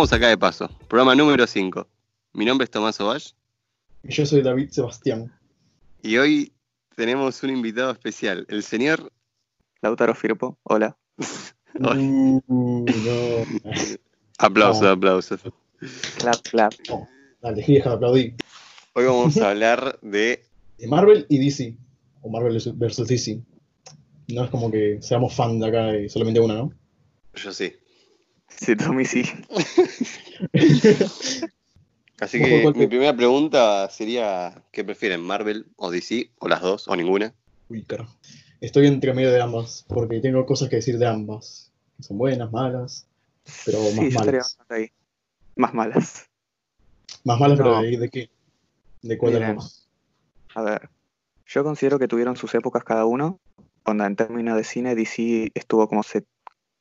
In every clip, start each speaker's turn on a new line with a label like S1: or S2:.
S1: Estamos acá de paso, programa número 5. Mi nombre es Tomás Ovash.
S2: Y yo soy David Sebastián.
S1: Y hoy tenemos un invitado especial, el señor
S3: Lautaro Firpo. Hola.
S2: Uh, no.
S1: Aplausos, aplausos.
S3: Clap, clap.
S2: No, Dale, deja de aplaudir.
S1: Hoy vamos a hablar de.
S2: De Marvel y DC. O Marvel versus DC. No es como que seamos fan de acá de solamente una, ¿no?
S1: Yo sí.
S3: Sí, Tommy sí.
S1: Así
S2: ¿Vos
S1: que mi primera pregunta sería: ¿qué prefieren, Marvel o DC? ¿O las dos? ¿O ninguna?
S2: Uy, carajo. Estoy entre medio de ambas, porque tengo cosas que decir de ambas. Son buenas, malas, pero más
S3: sí,
S2: malas.
S3: ahí. Más malas.
S2: Más malas, pero de, ¿de qué? ¿De cuál de
S3: Miren.
S2: las
S3: A ver. Yo considero que tuvieron sus épocas cada uno. Onda, en términos de cine, DC estuvo como, se,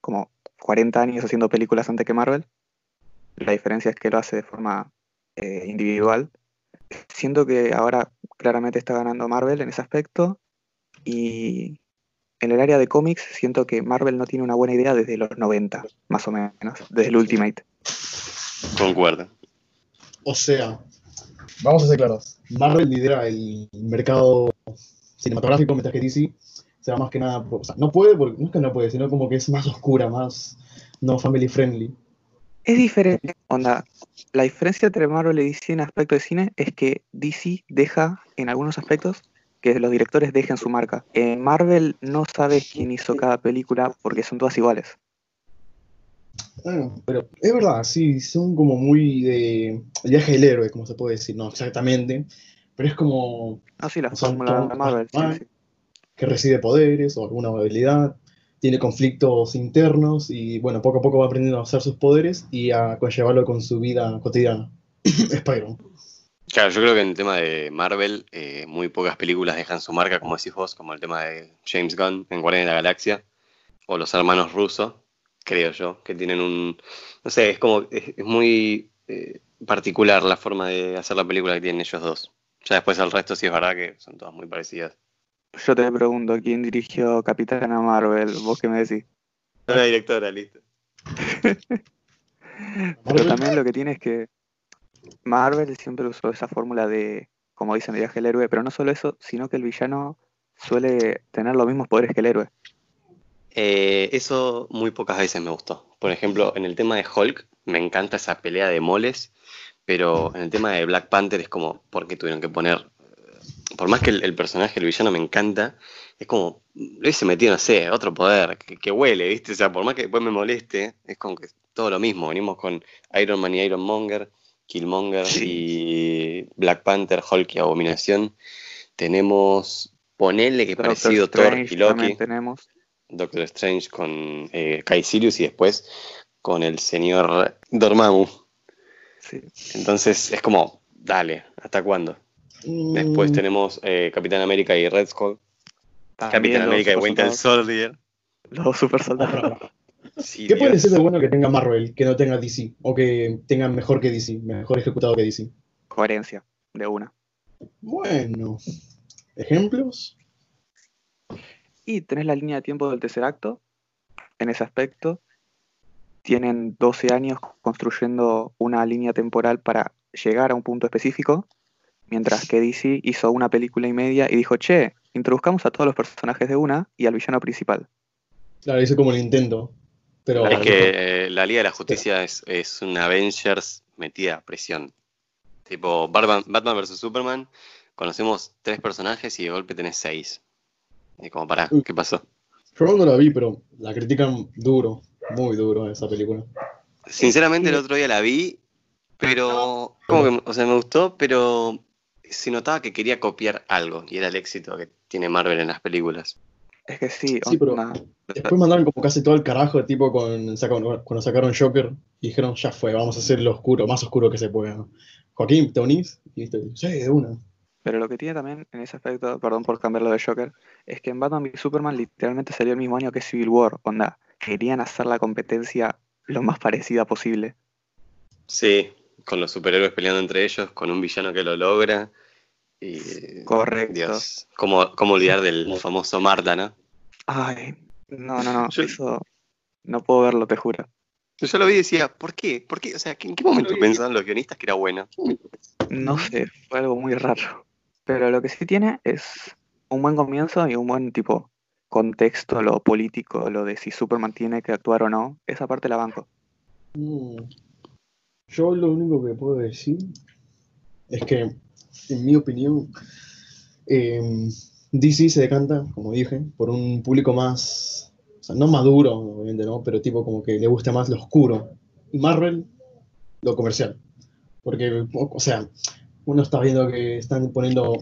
S3: como 40 años haciendo películas antes que Marvel. La diferencia es que lo hace de forma eh, individual. Siento que ahora claramente está ganando Marvel en ese aspecto. Y en el área de cómics, siento que Marvel no tiene una buena idea desde los 90, más o menos, desde el Ultimate.
S1: Concuerdo.
S2: O sea, vamos a ser claros. Marvel lidera el mercado cinematográfico, mientras que DC se va más que nada. O sea, no puede, porque, no es que no puede, sino como que es más oscura, más no family friendly.
S3: Es diferente, onda. La diferencia entre Marvel y DC en aspecto de cine es que DC deja, en algunos aspectos, que los directores dejen su marca. En Marvel no sabes quién hizo cada película porque son todas iguales.
S2: Ah, pero es verdad, sí, son como muy de viaje del héroe, como se puede decir, no exactamente, pero es como
S3: Ah, sí, la fórmula de Marvel. sí, sí.
S2: Que recibe poderes o alguna habilidad, tiene conflictos internos y bueno, poco a poco va aprendiendo a usar sus poderes y a conllevarlo con su vida cotidiana. Spider-Man.
S1: Claro, yo creo que en el tema de Marvel, eh, muy pocas películas dejan su marca, como decís vos, como el tema de James Gunn en Guardianes de la Galaxia, o los hermanos rusos, creo yo, que tienen un. No sé, es como. Es, es muy eh, particular la forma de hacer la película que tienen ellos dos. Ya después al resto sí es verdad que son todas muy parecidas.
S3: Yo te pregunto, ¿quién dirigió Capitana Marvel? ¿Vos qué me decís?
S1: La directora, listo.
S3: Pero también lo que tiene es que Marvel siempre usó esa fórmula de, como dicen, de viaje del héroe, pero no solo eso, sino que el villano suele tener los mismos poderes que el héroe.
S1: Eh, eso muy pocas veces me gustó. Por ejemplo, en el tema de Hulk, me encanta esa pelea de moles, pero en el tema de Black Panther es como, ¿por qué tuvieron que poner? Por más que el, el personaje, el villano me encanta, es como, le hubiese metido, no sé, otro poder, que, que huele, ¿viste? O sea, por más que después me moleste, es como que todo lo mismo. Venimos con Iron Man y Iron Monger, Killmonger y Black Panther, Hulk y Abominación. Tenemos, ponele que es parecido Thor
S3: Strange
S1: y Loki.
S3: tenemos.
S1: Doctor Strange con eh, Kai Sirius y después con el señor Dormammu.
S3: Sí.
S1: Entonces es como, dale, ¿hasta cuándo? Después
S2: mm,
S1: tenemos eh, Capitán América y Red Skull,
S3: También
S1: Capitán América y Winter Soldier.
S3: Los super soldados.
S1: Sí,
S2: ¿Qué puede ser de bueno que tenga Marvel, que no tenga DC? O que tenga mejor que DC, mejor ejecutado que DC.
S3: Coherencia, de una.
S2: Bueno, ¿ejemplos?
S3: Y tenés la línea de tiempo del tercer acto. En ese aspecto, tienen 12 años construyendo una línea temporal para llegar a un punto específico, mientras que DC hizo una película y media y dijo, che, introduzcamos a todos los personajes de una y al villano principal.
S2: Claro, hice como el intento. Pero
S1: Es que eh, la Liga de la Justicia es, es un Avengers metida a presión. Tipo, Batman, Batman vs. Superman, conocemos tres personajes y de golpe tenés seis. Y como, pará, ¿qué pasó?
S2: yo no la vi, pero la critican duro, muy duro esa película.
S1: Sinceramente el otro día la vi, pero como que, o sea, me gustó, pero se notaba que quería copiar algo y era el éxito que tiene Marvel en las películas.
S3: Es que sí,
S2: Sí, pero- Después mandaron como casi todo el carajo, tipo con, sacaron- cuando sacaron Joker, y dijeron, ya fue, vamos a hacer lo oscuro, más oscuro que se pueda. Joaquín, ¿te unís? Y viste, sí, de una.
S3: Pero lo que tiene también en ese aspecto, perdón por cambiarlo de Joker, es que en Batman v Superman literalmente salió el mismo año que Civil War. Onda, querían hacer la competencia lo más parecida posible.
S1: Sí, con los superhéroes peleando entre ellos, con un villano que lo logra. Y,
S3: Correcto.
S1: Dios, ¿cómo, cómo olvidar del famoso Marta, no?
S3: Ay, no, no, no,
S1: Yo-
S3: eso no puedo verlo, te juro.
S1: Yo lo vi y decía, ¿por qué? ¿Por qué? O sea, ¿en qué momento pensaban los guionistas que era bueno?
S3: No sé, fue algo muy raro. Pero lo que sí tiene es un buen comienzo y un buen tipo contexto, lo político, lo de si Superman tiene que actuar o no. Esa parte la banco.
S2: Mm. Yo lo único que puedo decir es que, en mi opinión, em, DC se decanta, como dije, por un público más, o sea, no maduro, obviamente, ¿no? Pero tipo como que le gusta más lo oscuro. Y Marvel, lo comercial. Porque, o sea, uno está viendo que están poniendo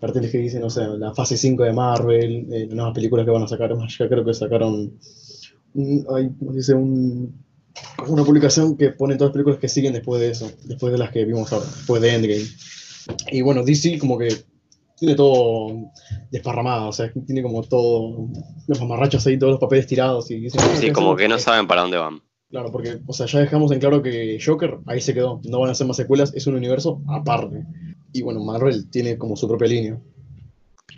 S2: carteles que dicen, o sea, la fase 5 de Marvel, eh, las nuevas películas que van a sacar, más ya creo que sacaron, un- hay, ¿cómo se dice? Un, una publicación que pone todas las películas que siguen después de eso, después de las que vimos ahora, después de Endgame. Y bueno, DC como que tiene todo desparramado, o sea, tiene como todo, los mamarrachos ahí, todos los papeles tirados y dicen, "Ah,
S1: Sí,
S2: ¿qué
S1: como
S2: hacemos?".
S1: que no saben para dónde van.
S2: Claro, porque, o sea, ya dejamos en claro que Joker ahí se quedó, no van a hacer más secuelas, es un universo aparte. Y bueno, Marvel tiene como su propia línea.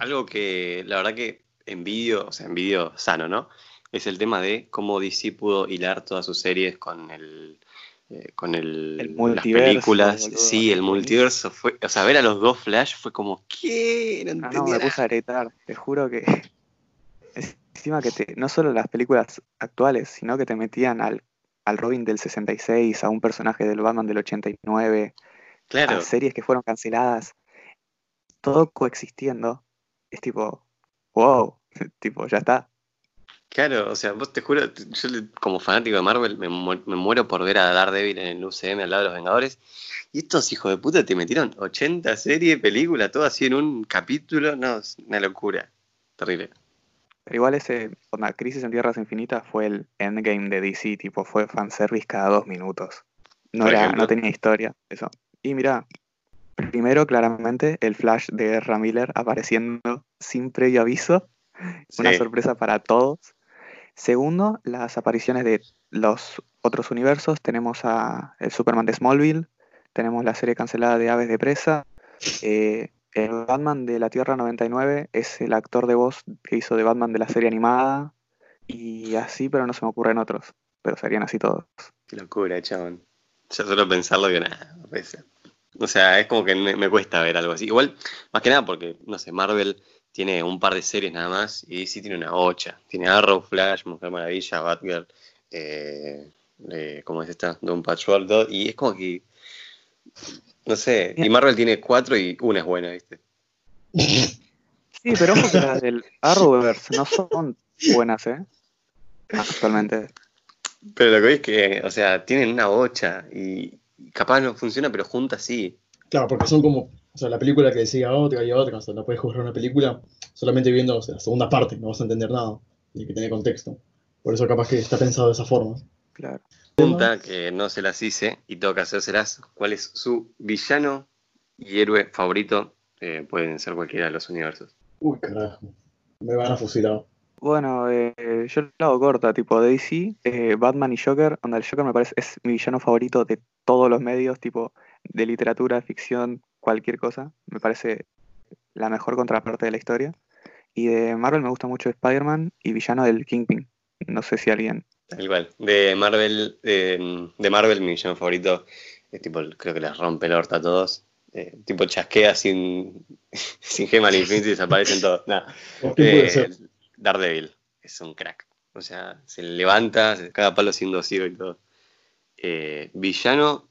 S1: Algo que la verdad que envidio, o sea, envidio sano, ¿no? Es el tema de cómo DC pudo hilar todas sus series con el eh, con el,
S3: El
S1: las películas.
S3: boludo,
S1: sí, el multiverso fue, o sea, ver a los dos Flash fue como ¿qué? No
S3: Ah, no, me puse a gritar. Te juro que. Encima que te. No solo las películas actuales, sino que te metían al, al Robin del 66, a un personaje del Batman del 89,
S1: Claro,
S3: a series que fueron canceladas. Todo coexistiendo. Es tipo. Wow. tipo, ya está.
S1: Claro, o sea, vos te juro, yo como fanático de Marvel me, mu- me muero por ver a Daredevil en el UCM al lado de los Vengadores. Y estos hijos de puta te metieron 80 series, películas, todo así en un capítulo. No, es una locura. Terrible.
S3: Pero igual ese. Onda, Crisis en Tierras Infinitas fue el endgame de DC. Tipo, fue fanservice cada dos minutos. No, era, no tenía historia. Eso. Y mira. Primero, claramente, el flash de Ezra Miller apareciendo sin previo aviso. Una sorpresa para todos. Segundo, las apariciones de los otros universos. Tenemos a el Superman de Smallville, tenemos la serie cancelada de Aves de Presa. eh, el Batman de la Tierra 99 es el actor de voz que hizo de Batman de la serie animada. Y así, pero no se me ocurren otros. Pero serían así todos.
S1: Qué locura, chabón. Ya solo pensarlo que nada, ser. O sea, es como que me, me cuesta ver algo así. Igual, más que nada porque, no sé, Marvel tiene un par de series nada más y DC tiene una ocha. Tiene Arrow, Flash, Mujer Maravilla, Batgirl, eh, eh, ¿cómo es esta? Doom Patrol, todo. Y es como que, no sé, y Marvel tiene cuatro y una es buena, ¿viste?
S3: Sí, pero ojo que las del Arrowverse no son buenas, ¿eh? Actualmente.
S1: Pero lo que veis es que, o sea, tienen una ocha y capaz no funciona, pero juntas sí.
S2: Claro, porque son como, o sea, la película que decía otra y otra, o sea, no puedes jugar una película solamente viendo o sea, la segunda parte, no vas a entender nada, tiene que tener contexto. Por eso capaz que está pensado de esa forma.
S3: Claro.
S1: pregunta que no se las hice y tengo que hacérselas. ¿Cuál es su villano y héroe favorito? Eh, pueden ser cualquiera de los universos.
S2: Uy, carajo, me van a fusilar.
S3: Bueno, eh, yo lo hago corta, tipo DC, eh, Batman y Joker. Onda, el Joker me parece es mi villano favorito de todos los medios, tipo de literatura, ficción, cualquier cosa. Me parece la mejor contraparte de la historia. Y de Marvel me gusta mucho Spider-Man y villano del Kingpin. No sé si alguien.
S1: Tal cual. De Marvel, de, de Marvel, mi villano favorito es tipo, creo que les rompe el orto a todos. Eh, tipo chasquea sin, sin gema al infinito y desaparecen todos. Nah.
S2: ¿Por quién puede
S1: Eh? Daredevil es un crack. O sea, se levanta, se caga palo siendo ciego y todo. Eh, villano,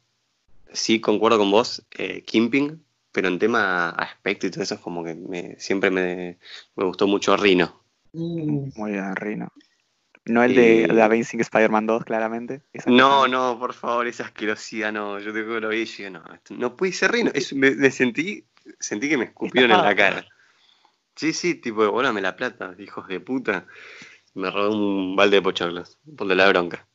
S1: sí concuerdo con vos, eh, Kimping, pero en tema aspecto y todo eso es como que me- siempre me, me gustó mucho Rino.
S2: Mm,
S3: Muy bien, Rino. No el de,
S1: Eh,
S3: de Amazing Spider-Man 2, claramente.
S1: No, no, por favor, esa asquerosidad no. Yo te que lo vi y dije, no, esto no puede ser Rino. Es- me, me sentí, sentí que me escupieron en la cara. Sí, sí, tipo, devuélvame la plata, hijos de puta. Me robé un balde de pochoclos, por de la bronca.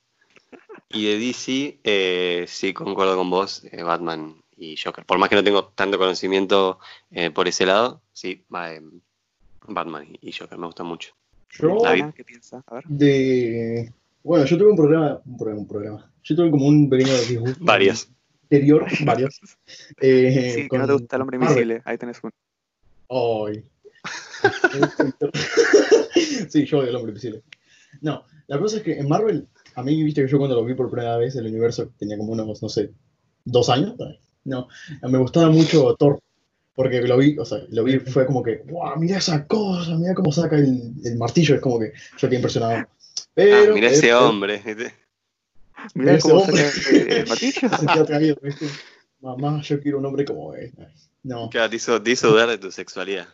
S1: Y de DC, eh, sí, concuerdo con vos, eh, Batman y Joker. Por más que no tengo tanto conocimiento eh, por ese lado, sí, va, eh, Batman y Joker me gustan mucho.
S2: Yo,
S1: David.
S3: ¿Qué piensas? A ver.
S2: de... Bueno, yo tuve un problema, un problema, un problema. Yo tuve como un pequeño disgusto.
S1: Varios.
S2: Interior, varios. Eh,
S3: Sí, que no te gusta el hombre invisible. Ahí tenés uno.
S2: Ay. sí, yo el hombre invisible. No, la cosa es que en Marvel a mí, viste que yo cuando lo vi por primera vez, el universo tenía como unos, no sé, dos años. No, me gustaba mucho Thor, porque lo vi, o sea, lo vi, fue como que, wow, mira esa cosa, mira cómo saca el, el martillo, es como que yo quedé impresionado. Pero,
S1: ah, mira ese hombre.
S3: Mira cómo saca el martillo.
S2: sentía atraído, ¿viste? Mamá, yo quiero un hombre como él. No.
S1: Claro, te hizo, te hizo dudar de tu sexualidad.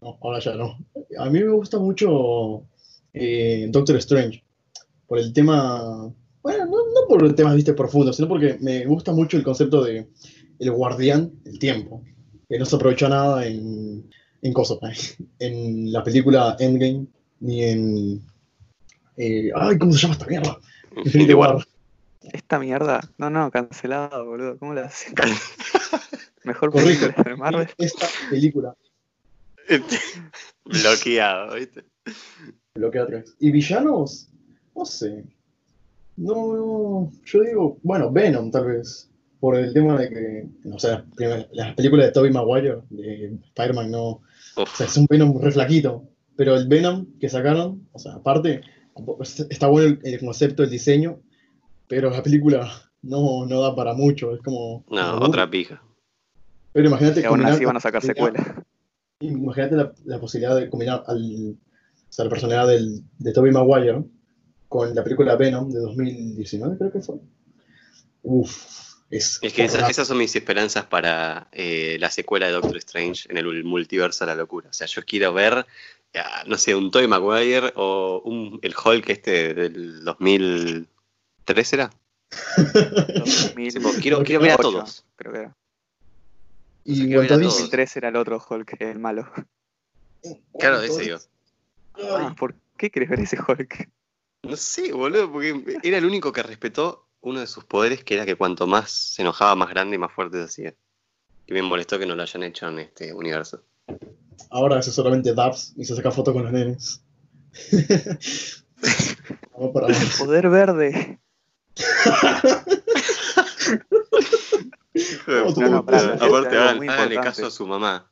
S2: No, ahora ya no. A mí me gusta mucho eh, Doctor Strange. Por el tema. Bueno, no, no por temas viste profundos, sino porque me gusta mucho el concepto de el guardián del tiempo. Que no se aprovechó nada en, en cosas, en la película Endgame, ni en. Eh, ay, ¿cómo se llama esta mierda? Infinity War.
S3: Esta mierda. No, no, cancelado, boludo. ¿Cómo la haces? Mejor
S2: Corrijo.
S3: película de Marvel.
S2: Esta película.
S1: Bloqueado, ¿viste?
S2: Bloquea otra vez. ¿Y villanos? No sé. No, no, yo digo, bueno, Venom tal vez. Por el tema de que, o sea, las películas de Tobey Maguire, de Spider-Man, no. O sea, es un Venom re flaquito. Pero el Venom que sacaron, o sea, aparte, está bueno el, concepto, el diseño, pero la película no, no da para mucho. Es como.
S1: No, otra pija.
S3: Pero imagínate. que aún así van a sacar secuelas.
S2: Imagínate la, la, posibilidad de combinar al, o sea, la personalidad del, de Tobey Maguire con la película Venom de 2019, creo que fue. Uf, es,
S1: es que esas, son mis esperanzas para eh, la secuela de Doctor Strange en el multiverso de la locura. O sea, yo quiero ver, no sé, un Tobey Maguire o un, el Hulk este del 2003 era. 2000, quiero, quiero ver a todos.
S3: Creo que era.
S2: Y
S3: en 2003 era el otro Hulk, el malo.
S1: Claro, de ese digo.
S3: Ah, ¿Por qué querés ver ese Hulk?
S1: No sé, boludo, porque era el único que respetó uno de sus poderes, que era que cuanto más se enojaba, más grande y más fuerte se hacía. Y me molestó que no lo hayan hecho en este universo.
S2: Ahora hace solamente dabs y se saca foto con los nenes.
S3: Vamos para Poder verde.
S1: Aparte, háganle caso a su mamá.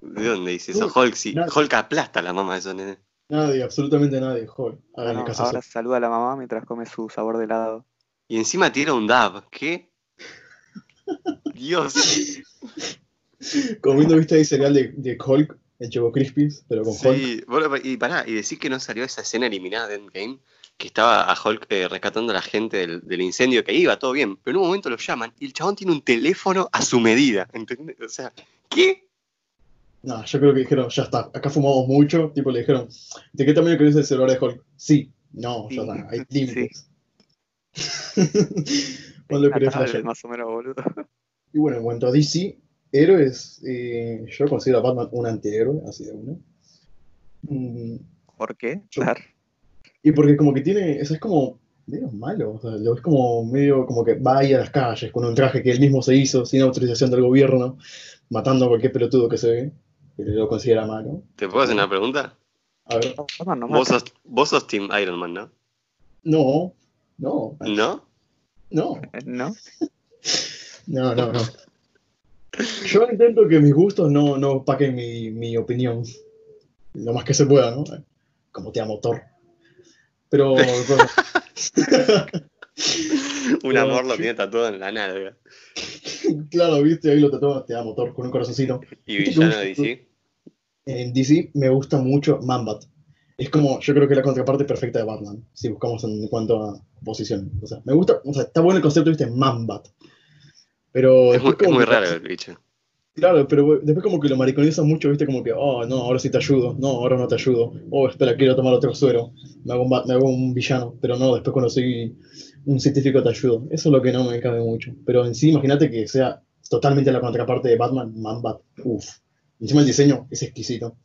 S1: ¿De dónde dice eso? Hulk, sí. Hulk aplasta a la mamá de esos nenes.
S2: Nadie, absolutamente nadie, Hulk. Háganle caso
S3: ahora saluda a la mamá mientras come su sabor de helado.
S1: Y encima tira un dab. ¿Qué? Dios.
S2: Comiendo, viste ahí cereal de, de Hulk, el Choco Crispies, pero con Hulk. Sí,
S1: y pará, y decir que no salió esa escena eliminada de Endgame que estaba a Hulk eh, rescatando a la gente del, incendio, que iba todo bien, pero en un momento lo llaman y el chabón tiene un teléfono a su medida, ¿entendés? O sea, ¿qué?
S2: No, yo creo que dijeron, ya está, acá fumamos mucho, tipo le dijeron, ¿de qué tamaño querés el celular de Hulk? Sí, no, ya está, hay límites.
S3: ¿Cuándo querés? Más o menos, boludo.
S2: Y bueno, en cuanto a DC, héroes, eh, yo considero a Batman un antihéroe, así de uno.
S3: Mm, ¿Por qué?
S2: claro. Y porque como que tiene, eso es como medio malo, o sea, lo es como medio como que va ahí a las calles con un traje que él mismo se hizo sin autorización del gobierno, matando a cualquier pelotudo que se ve, lo considera malo.
S1: ¿Te puedo hacer una pregunta?
S2: A ver.
S1: vos, sos, vos sos Team Iron Man, ¿no?
S2: No, no.
S1: ¿No?
S2: No.
S3: ¿No?
S2: no, no, no. Yo intento que mis gustos no, no opaquen mi, mi opinión lo más que se pueda, ¿no? Como te amo, Thor. Pero.
S1: un amor lo tiene tatuado en la nalga.
S2: claro, viste, ahí lo tatuó, te amo, motor con un corazoncito.
S1: ¿Y villano de DC?
S2: En DC me gusta mucho Mambat. Es como, yo creo que es la contraparte perfecta de Batman, si buscamos en cuanto a posición. O sea, me gusta, o sea, está bueno el concepto, viste, Mambat. Pero
S1: es muy, es muy raro el bicho.
S2: Claro, pero después como que lo mariconizan mucho, viste, como que, oh, no, ahora sí te ayudo, no, ahora no te ayudo, oh, espera, quiero tomar otro suero, me hago un, me hago un villano, pero no, después cuando soy un científico te ayudo. Eso es lo que no me cabe mucho. Pero en sí, imagínate que sea totalmente la contraparte de Batman, Man-Bat, uff. Encima el diseño es exquisito.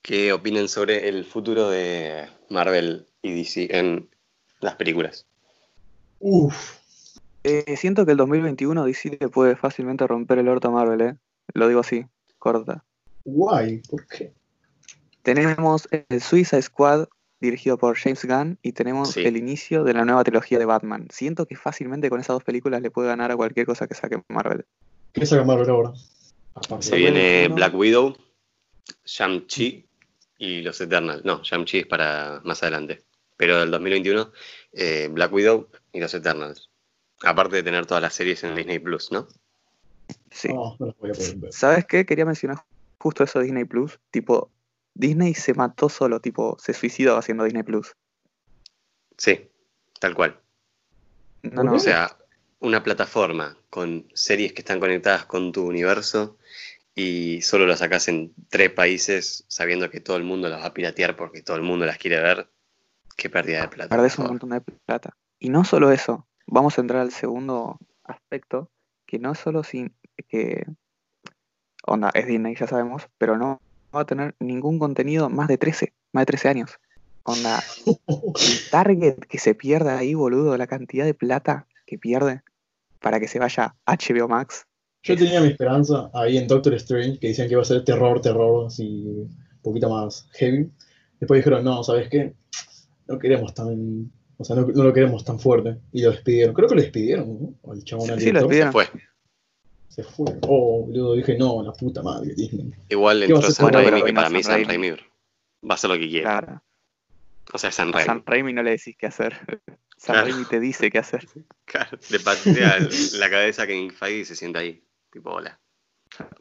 S1: ¿Qué opinan sobre el futuro de Marvel y DC en las películas?
S2: Uff.
S3: Eh, siento que el 2021 DC le puede fácilmente romper el orto a Marvel, ¿eh? Lo digo así, corta.
S2: Guay, ¿por qué?
S3: Tenemos el Suicide Squad dirigido por James Gunn y tenemos el inicio de la nueva trilogía de Batman. Siento que fácilmente con esas dos películas le puede ganar a cualquier cosa que saque Marvel.
S2: ¿Qué saca Marvel ahora?
S1: Se viene Black Widow, Shang-Chi y los Eternals. No, Shang-Chi es para más adelante. Pero del 2021, eh, Black Widow y los Eternals. Aparte de tener todas las series en Disney Plus, ¿no?
S3: Sí.
S2: No, no los voy a poder ver.
S3: ¿Sabes qué? Quería mencionar justo eso de Disney Plus. Tipo, Disney se mató solo, tipo, se suicidó haciendo Disney Plus.
S1: Sí, tal cual.
S3: No.
S1: O sea, una plataforma con series que están conectadas con tu universo y solo las sacas en tres países sabiendo que todo el mundo las va a piratear porque todo el mundo las quiere ver. Qué pérdida de plata.
S3: perdés un montón de plata. Y no solo eso, vamos a entrar al segundo aspecto, que no solo sin que onda, es Disney, ya sabemos, pero no va a tener ningún contenido más de 13, más de 13 años. Onda, el target que se pierde ahí, boludo, la cantidad de plata que pierde para que se vaya a HBO Max.
S2: Yo tenía mi esperanza ahí en Doctor Strange, que decían que iba a ser terror, terror, así, un poquito más heavy. Después dijeron, no, ¿sabes qué? No queremos tan, o sea, no, no lo queremos tan fuerte. Y lo despidieron. Creo que lo despidieron, ¿no? O el chabón al
S3: Sí, lo despidieron.
S1: Se fue.
S2: Se fue. Oh, boludo, dije, no, la puta madre, Disney.
S1: Igual
S2: ¿Qué va a
S1: entró San Raimi, que para mí San
S3: Raimi.
S1: Va a hacer lo que quiera.
S3: Claro.
S1: O sea, San Raimi.
S3: San Raimi no le decís qué hacer. San
S1: Claro.
S3: Raimi te dice qué hacer.
S1: Claro, le patea la cabeza Kevin Feige y se sienta ahí. Tipo, hola.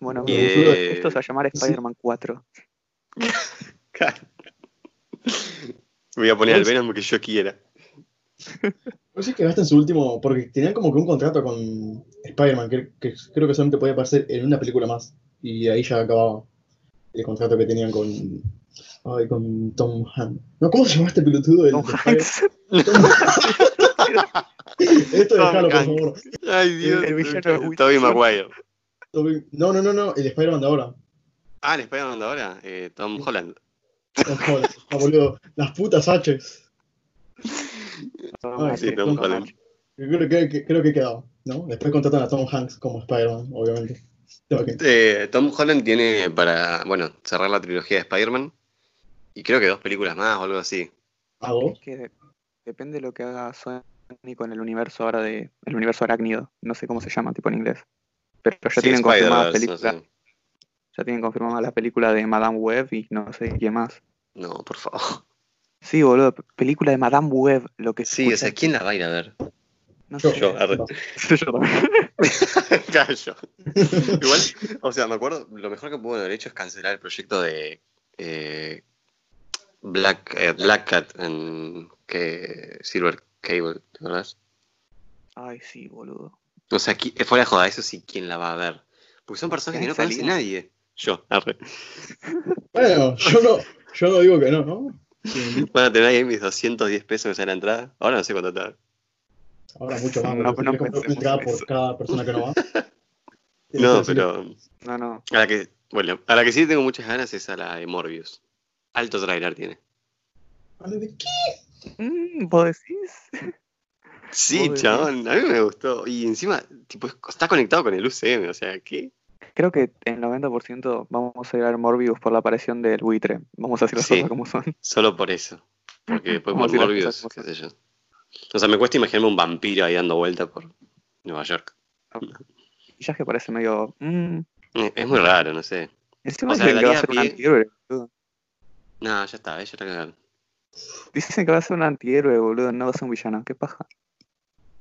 S3: Bueno,
S1: Y de-
S3: esto se va a llamar Spider-Man 4.
S1: Claro. Voy a poner al Venom que yo quiera.
S2: No sé que gasten su último, porque tenían como que un contrato con Spider-Man, que, que creo que solamente podía aparecer en una película más. Y ahí ya acababa el contrato que tenían con, ay, con Tom Hanks. No, ¿cómo se llama este pelotudo? del-
S3: Tom Hanks.
S2: Esto déjalo, por favor.
S1: Ay, Dios.
S3: El villano es Smith.
S1: Maguire.
S2: No, no, no, no, el Spider-Man de ahora.
S1: Ah, el Spider-Man de ahora, eh, Tom Holland.
S2: Tom Holland. Ah, boludo, las putas H's. Ay,
S1: sí, Tom Holland.
S2: Creo que, creo que quedaba, ¿no? Después contratan a Tom Hanks como Spider-Man, obviamente.
S1: Eh, Tom Holland tiene para, bueno, cerrar la trilogía de Spider-Man. Y creo que dos películas más o algo así.
S2: ¿A dos?
S3: Es que de- depende de lo que haga Sony con el universo ahora de. El universo arácnido. No sé cómo se llama, tipo en inglés. Pero ya
S1: Sí,
S3: tienen confirmada
S1: Spider-Verse, no
S3: película.
S1: sé.
S3: Ya tienen confirmada la película de Madame Web y no sé quién más.
S1: No, por favor.
S3: Sí, boludo, película de Madame Web, lo que
S1: Sí, o
S3: escucha-
S1: sea, ¿quién la va a ir a ver?
S3: no
S2: Yo.
S3: sé.
S1: Yo, arre.
S2: No.
S3: Yo también.
S1: Callo. Igual, o sea, me acuerdo, lo mejor que pudo haber hecho es cancelar el proyecto de eh, Black, eh, Black Cat en que Silver Cable, ¿te acordás?
S3: Ay, sí, boludo.
S1: O sea, qui- fuera de joda, eso sí, ¿quién la va a ver? Porque son personas que no
S3: ¿Tenés
S1: conoce nadie. Yo, arre.
S2: Bueno, yo no, yo no digo que no, ¿no?
S1: A tener ahí mis 210 pesos que sale la entrada. Ahora no sé cuánto está.
S2: Ahora mucho más.
S3: No, no
S2: una entrada
S3: en
S2: por
S3: eso.
S2: cada persona que no va.
S1: No, pero
S3: No, no.
S1: a la que, bueno, a la que sí tengo muchas ganas es a la de Morbius. Alto trailer tiene.
S2: decirle, ¿de qué?
S3: Mm, ¿Vos decís?
S1: Sí, chabón, a mí me gustó. Y encima, tipo, es- está conectado con el UCM, o sea, ¿qué?
S3: Creo que en 90% vamos a llegar Morbius por la aparición del buitre. Vamos a decir las
S1: Sí.
S3: cosas como son.
S1: Solo por eso. Porque después por Morbius, qué sé yo. O sea, me cuesta imaginarme un vampiro ahí dando vuelta por Nueva York.
S3: Ya que parece medio. mm.
S1: Eh, Es muy raro, no sé.
S3: Encima
S1: O sea,
S3: dicen que va a ser un antihéroe, boludo.
S1: No, ya está, ella la cagaron.
S3: Dicen que va a ser un antihéroe, boludo, no va a ser un villano. ¿Qué paja?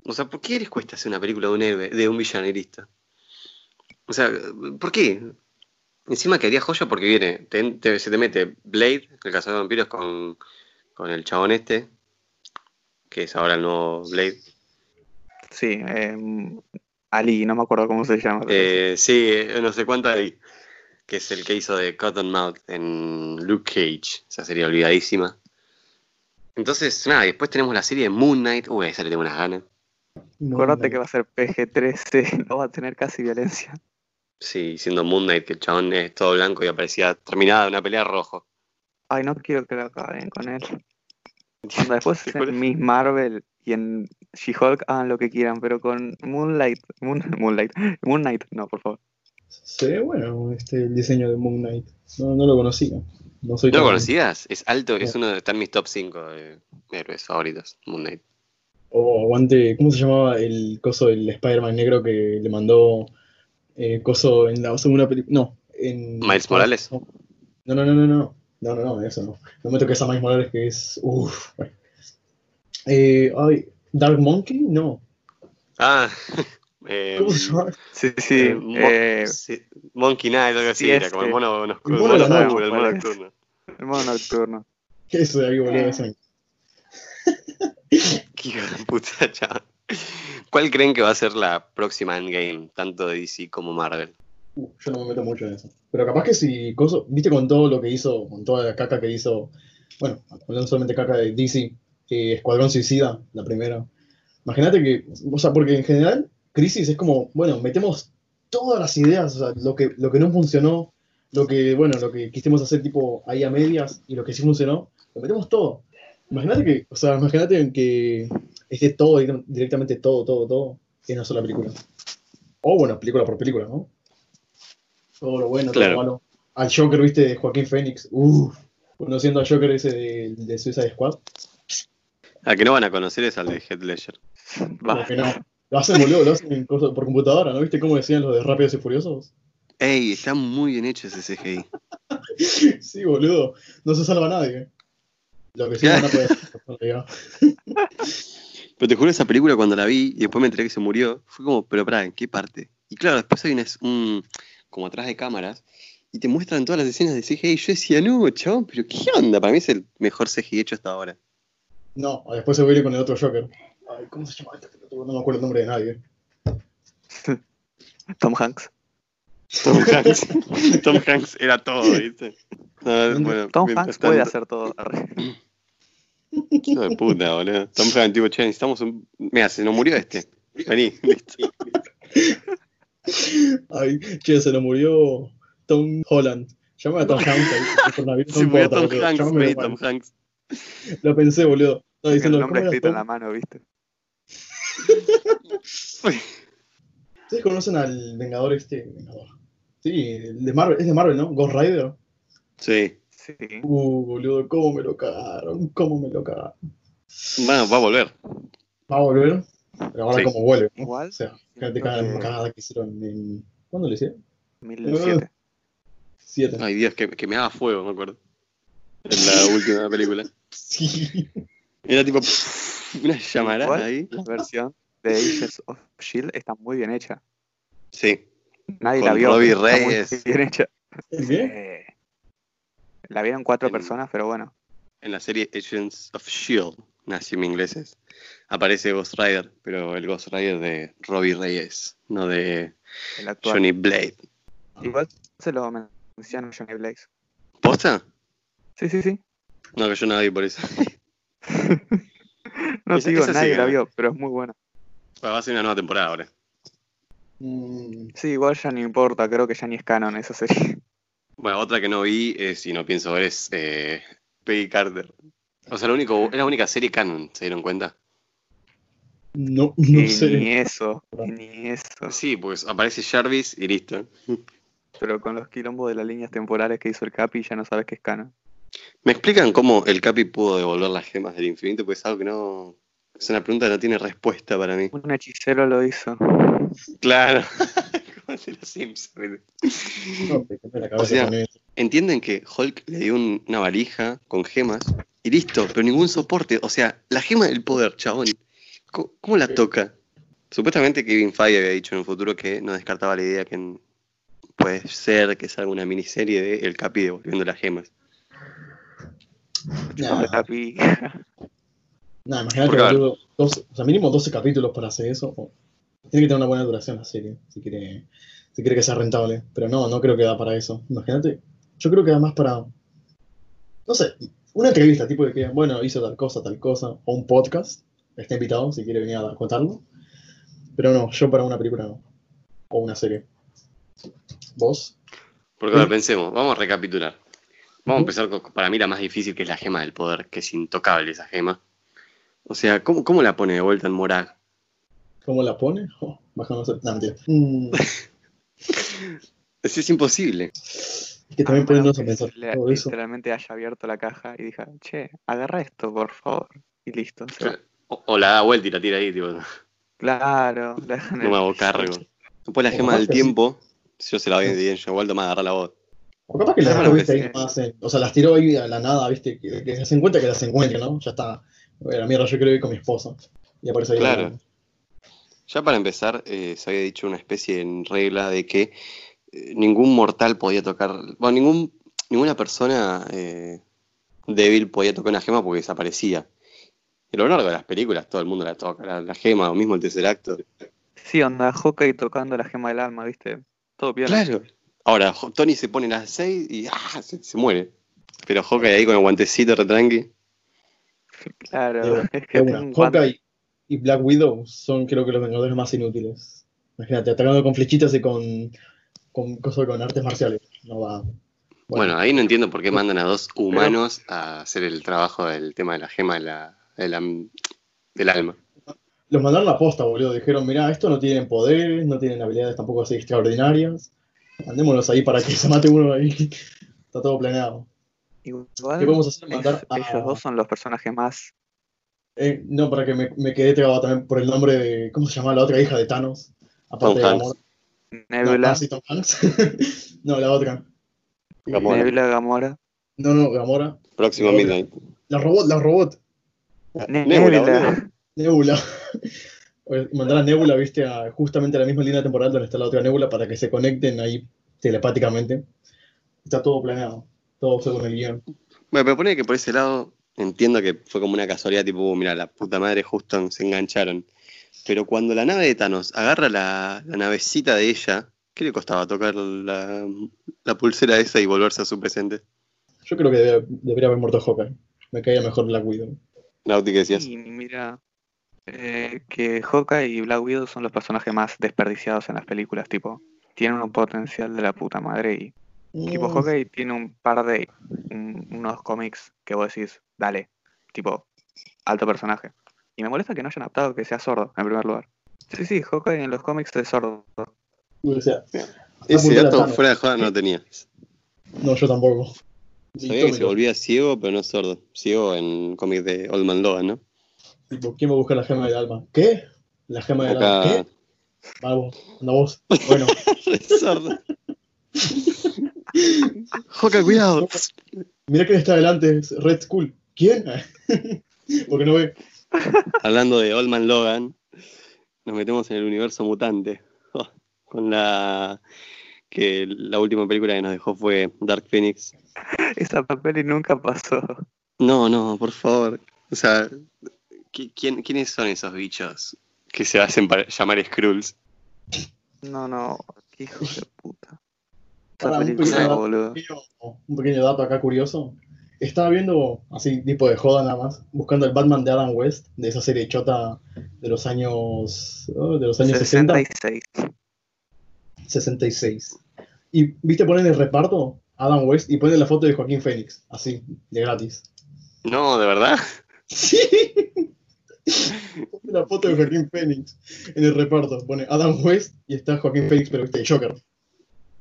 S1: O sea, ¿por qué les cuesta hacer una película de un héroe, de un villano y listo? O sea, ¿por qué? Encima quedaría joya porque viene, te- te- se te mete Blade, el cazador de vampiros, con, con el chabón este, que es ahora el nuevo Blade.
S3: Sí, eh, Ali, no me acuerdo cómo se llama.
S1: Eh, sí, eh, no sé cuánto hay, que es el que hizo de Cottonmouth en Luke Cage, esa serie olvidadísima. Entonces, nada, después tenemos la serie de Moon Knight, uy, esa le tengo unas ganas.
S2: No, no.
S3: que va a ser PG-13, no va a tener casi violencia.
S1: Sí, siendo Moon Knight, que el chabón es todo blanco y aparecía terminada una pelea rojo.
S3: Ay, no quiero que lo acaben con él. Cuando después en Miss Marvel y en She-Hulk hagan lo que quieran, pero con Moonlight, Moon, Moonlight, Moon Knight, no, por favor.
S2: Se ve bueno este, el diseño de Moon Knight. No, no lo conocía. No soy
S1: ¿No lo conocías? Es alto, es uno de, está en mis top 5 de héroes favoritos, Moon Knight.
S2: O aguante, ¿cómo se llamaba el coso del Spider-Man negro que le mandó eh, coso en la segunda película? No, en.
S1: Miles Morales.
S2: No, no, no, no, no. No, no, no, eso no. No me toques a Miles Morales que es. Uff. Eh, ay, Dark Monkey, no.
S1: Ah, eh,
S2: ¿Cómo se llama?
S3: Sí, sí.
S1: eh,
S3: eh,
S1: sí, Monkey Knight, algo así,
S3: sí,
S1: era como el mono, nos-
S2: El mono
S3: noche,
S1: el mono nocturno.
S3: el nocturno.
S2: Eso de ahí, boludo.
S1: Qué hijo de puta, chaval. ¿Cuál creen que va a ser la próxima Endgame, tanto de DC como Marvel?
S2: Uh, yo no me meto mucho en eso. Pero capaz que si, viste con todo lo que hizo, con toda la caca que hizo, bueno, no solamente caca de DC, eh, Escuadrón Suicida, la primera. Imagínate que, o sea, porque en general, Crisis es como, bueno, metemos todas las ideas, o sea, lo que, lo que no funcionó, lo que, bueno, lo que quisimos hacer tipo ahí a medias y lo que sí funcionó, lo metemos todo. Imagínate que, o sea, imagínate que esté todo, direct- directamente todo, todo, todo, en una sola película. O bueno, película por película, ¿no? Todo lo bueno,
S1: Claro.
S2: todo lo malo. Al Joker, viste, de Joaquín Phoenix. Uff. Conociendo al Joker ese de, de Suicide Squad.
S1: Al que no van a conocer es al de Heath Ledger.
S3: Va.
S2: Que no. Lo hacen, boludo, lo hacen por computadora, ¿no? ¿Viste cómo decían los de Rápidos y Furiosos?
S1: Ey, está muy bien hecho ese CGI.
S2: Sí, boludo. No se salva nadie. Lo que sí van a poder hacer,
S1: Pero te juro, esa película cuando la vi y después me enteré que se murió, fue como, pero pará, ¿en qué parte? Y claro, después hay una, un, como atrás de cámaras y te muestran todas las escenas de CGI y yo decía, no, chabón, pero ¿qué onda? Para mí es el mejor CGI hecho hasta ahora.
S2: No, después se vuelve con el otro Joker. Ay, ¿cómo se llama este? No me acuerdo el nombre de nadie.
S3: Tom Hanks.
S1: Tom Hanks. Tom Hanks era todo, ¿viste? No, bueno,
S3: Tom Hanks puede
S1: tanto-
S3: hacer todo.
S1: Hijo de puta, boludo. Tom Hanks, tipo, che, necesitamos un. Mira, se nos murió este. Vení, listo.
S2: Ay, che, se nos murió Tom Holland. Llámame a Tom Hanks el no
S1: Se murió Tom
S2: boludo.
S1: Hanks,
S2: igual.
S1: Tom Hanks.
S2: Lo pensé, boludo. Estaba
S3: El
S2: diciendo,
S3: nombre
S2: ¿cómo era
S3: escrito en la mano, ¿viste?
S2: ¿Ustedes conocen al Vengador este? Vengador. Sí, el de Marvel, es de Marvel, ¿no? Ghost Rider.
S1: Sí.
S3: Sí.
S2: Uh, boludo, cómo me lo cagaron, cómo me lo cagaron.
S1: Bueno, va a volver.
S2: Va a volver, pero ahora
S1: Sí.
S2: como vuelve. ¿no?
S3: Igual,
S2: O sea, fíjate cada
S3: que-
S2: cagada que hicieron en. ¿Cuándo lo hicieron?
S3: 2007.
S2: Siete.
S1: Ay, Dios, que, que me haga fuego, me acuerdo. En la última película.
S2: Sí.
S1: Era tipo una llamarada ahí.
S3: La versión de Agents of S.H.I.E.L.D. Está muy bien hecha.
S1: Sí.
S3: Nadie
S1: Con
S3: la vio.
S1: Robbie
S3: pero está muy
S1: Reyes.
S3: bien hecha.
S2: ¿El qué?
S3: Eh, la vieron cuatro
S1: En-
S3: personas, pero bueno.
S1: En la serie Agents of Shield, nació en ingleses, aparece Ghost Rider, pero el Ghost Rider de Robbie Reyes, no de
S3: El actual.
S1: Johnny Blade.
S3: Igual se lo menciona Johnny Blaze.
S1: ¿Posta?
S3: Sí, sí, sí.
S1: No, que yo no la vi por eso.
S3: No
S1: Esa-
S3: digo,
S1: esa
S3: nadie
S1: que
S3: la vio, pero es muy buena.
S1: Va a ser una nueva temporada ahora.
S2: Mm,
S3: Sí, igual ya no importa, creo que ya ni es canon esa serie.
S1: Bueno, otra que no vi es, y no pienso ver es eh, Peggy Carter. O sea, lo único, es la única serie canon, ¿se dieron cuenta?
S2: no, no sé.
S3: Ni eso, ni eso.
S1: Sí, pues aparece Jarvis y listo.
S3: Pero con los quilombos de las líneas temporales que hizo el Capi ya no sabes qué es canon.
S1: ¿Me explican cómo el Capi pudo devolver las gemas del infinito? Pues es algo que no... Es una pregunta que no tiene respuesta para mí.
S3: Un hechicero lo hizo.
S1: Claro. De los.
S2: No, cabeza
S1: O sea. Entienden que Hulk le dio un- una valija con gemas y listo, pero ningún soporte. O sea, la gema del poder, chabón. ¿Cómo, cómo la toca? Supuestamente Kevin Feige había dicho en un futuro que no descartaba la idea que en- puede ser que salga una miniserie de El Capi devolviendo las gemas.
S2: Nah,
S3: El Capi.
S2: nah, imagínate, dos- o sea, mínimo 12 capítulos para hacer eso. Tiene que tener una buena duración la serie, si quiere, si quiere que sea rentable. Pero no, no creo que da para eso. Imagínate, yo creo que da más para, no sé, una entrevista, tipo de que, bueno, hizo tal cosa, tal cosa, o un podcast, está invitado si quiere venir a contarlo. Pero no, yo para una película no. O una serie. ¿Vos?
S1: Porque, a ver,
S2: Sí.
S1: pensemos, vamos a recapitular. Vamos a empezar con, para mí, la más difícil, que es la gema del poder, que es intocable esa gema. O sea, ¿cómo, cómo la pone de vuelta en Morag?
S2: ¿Cómo la pone? Oh, bajando, no, mentira. Mm,
S1: Es, es imposible.
S2: es que también
S3: A menos
S2: poniéndose a
S3: que
S2: pensar
S3: le-
S2: todo eso.
S3: literalmente haya abierto la caja y dije, che, agarra esto, por favor. Y listo. se va.
S1: O, o la da vuelta y la tira ahí, tipo, no
S3: Claro, la dejan
S1: me hago cargo. Después la
S2: O
S1: gema del tiempo, si yo se la doy bien, yo igual toma a agarrar la voz.
S2: O capaz que las
S3: Bueno,
S2: dejó, viste, ahí nomás en- o sea, las tiró ahí a la nada, viste, que, que se encuentra que las encuentra, ¿no? Ya está. Bueno, la mierda, yo quiero ir con mi esposa. Y aparece ahí.
S1: Claro.
S2: hablando.
S1: Ya para empezar, eh, se había dicho una especie de regla de que eh, ningún mortal podía tocar, bueno, ningún, ninguna persona eh, débil podía tocar una gema porque desaparecía. Y a lo largo de las películas todo el mundo la toca, la, la gema o mismo el tercer acto.
S3: Sí, onda Hawkeye tocando la gema del alma, ¿viste? Todo piola.
S1: Claro. Ahora, Tony se pone las 6 y ¡ah! se, se muere. Pero Hawkeye ahí con el guantecito retranqui.
S3: Claro,
S2: De-
S3: es que guante.
S2: Hawkeye y Black Widow son creo que los vengadores más inútiles. Imagínate, atacando con flechitas y con, con, cosas con artes marciales. No va.
S1: Bueno, ahí no entiendo por qué mandan a dos humanos a hacer el trabajo del tema de la gema de la, de la- del alma.
S2: Los mandaron a posta, boludo. Dijeron, mirá, estos no tienen poderes, no tienen habilidades tampoco así extraordinarias. Mandémoslos ahí para que se mate uno ahí. Está todo planeado.
S3: Igual,
S2: ¿Qué podemos hacer? Mandar a...
S3: ellos dos son los personajes más.
S2: Eh, no, para que me, me quedé trabado también por el nombre de... ¿Cómo se llama la otra hija de Thanos? Aparte
S1: Tom
S2: de
S1: Hanks.
S2: Gamora.
S3: Nebula,
S2: No, ah, sí, Tom Hanks. no, la otra.
S1: Gamora.
S3: Nebula, Gamora.
S2: No, no, Gamora.
S1: Próximo
S2: Nebula.
S1: Midnight.
S2: La robot, la robot.
S1: Nebula, boludo.
S3: Nebula.
S2: Nebula. Oye, Mandar a Nebula, viste, a justamente a la misma línea temporal donde está la otra Nebula para que se conecten ahí telepáticamente. Está todo planeado. Todo según el guion.
S1: Bueno, pero pone que por ese lado entiendo que fue como una casualidad, tipo, "Uh, mira, la puta madre justo se engancharon. Pero cuando la nave de Thanos agarra la, la navecita de ella, ¿qué le costaba tocar la, la pulsera esa y volverse a su presente?
S2: Yo creo que debe- debería haber muerto Hawkeye. Me caía mejor Black Widow.
S1: Nauti, ¿qué decías?
S3: Y mira, eh, que Hawkeye y Black Widow son los personajes más desperdiciados en las películas, tipo, tienen un potencial de la puta madre y tipo Hawkeye tiene un par de un- unos cómics que vos decís, dale, tipo, alto personaje. Y me molesta que no hayan adaptado que sea sordo, en primer lugar. Sí, sí, Hawkeye en los cómics es sordo.
S2: o sea,
S1: Ese dato fuera de joda no tenía.
S2: no, yo tampoco.
S1: Sabía que se volvía ciego, pero no sordo. Ciego en cómics de Old Man Logan, ¿no?
S2: Tipo, ¿quién va a buscar la gema del alma? ¿Qué? ¿La gema del alma?
S1: Acá.
S2: ¿Qué? Vamos, anda vos. Bueno,
S1: sordo. Joca, cuidado.
S2: mira quién está adelante, es Red Skull. ¿Quién? Porque no ve.
S1: Hablando de Old Man Logan, nos metemos en el universo mutante. Oh, con la que la última película que nos dejó fue Dark Phoenix.
S3: Esa peli nunca pasó.
S1: No, no, por favor. O sea, ¿qui- quién- ¿quiénes son esos bichos que se hacen para llamar Skrulls?
S3: No, no, qué hijo de puta.
S2: Pará,
S3: Esa
S2: un pequeño-
S3: boludo.
S2: pequeño- un pequeño dato acá curioso. Estaba viendo, así, tipo de joda nada más, buscando el Batman de Adam West, de esa serie chota de los años, oh, de los años 60,
S3: 66.
S2: 66. Y, viste, ponen el reparto, Adam West, y ponen la foto de Joaquín Phoenix, así, de gratis.
S1: No, de verdad.
S2: Sí. Pone la foto de Joaquín Phoenix en el reparto. Pone Adam West y está Joaquín Phoenix, pero viste, Joker.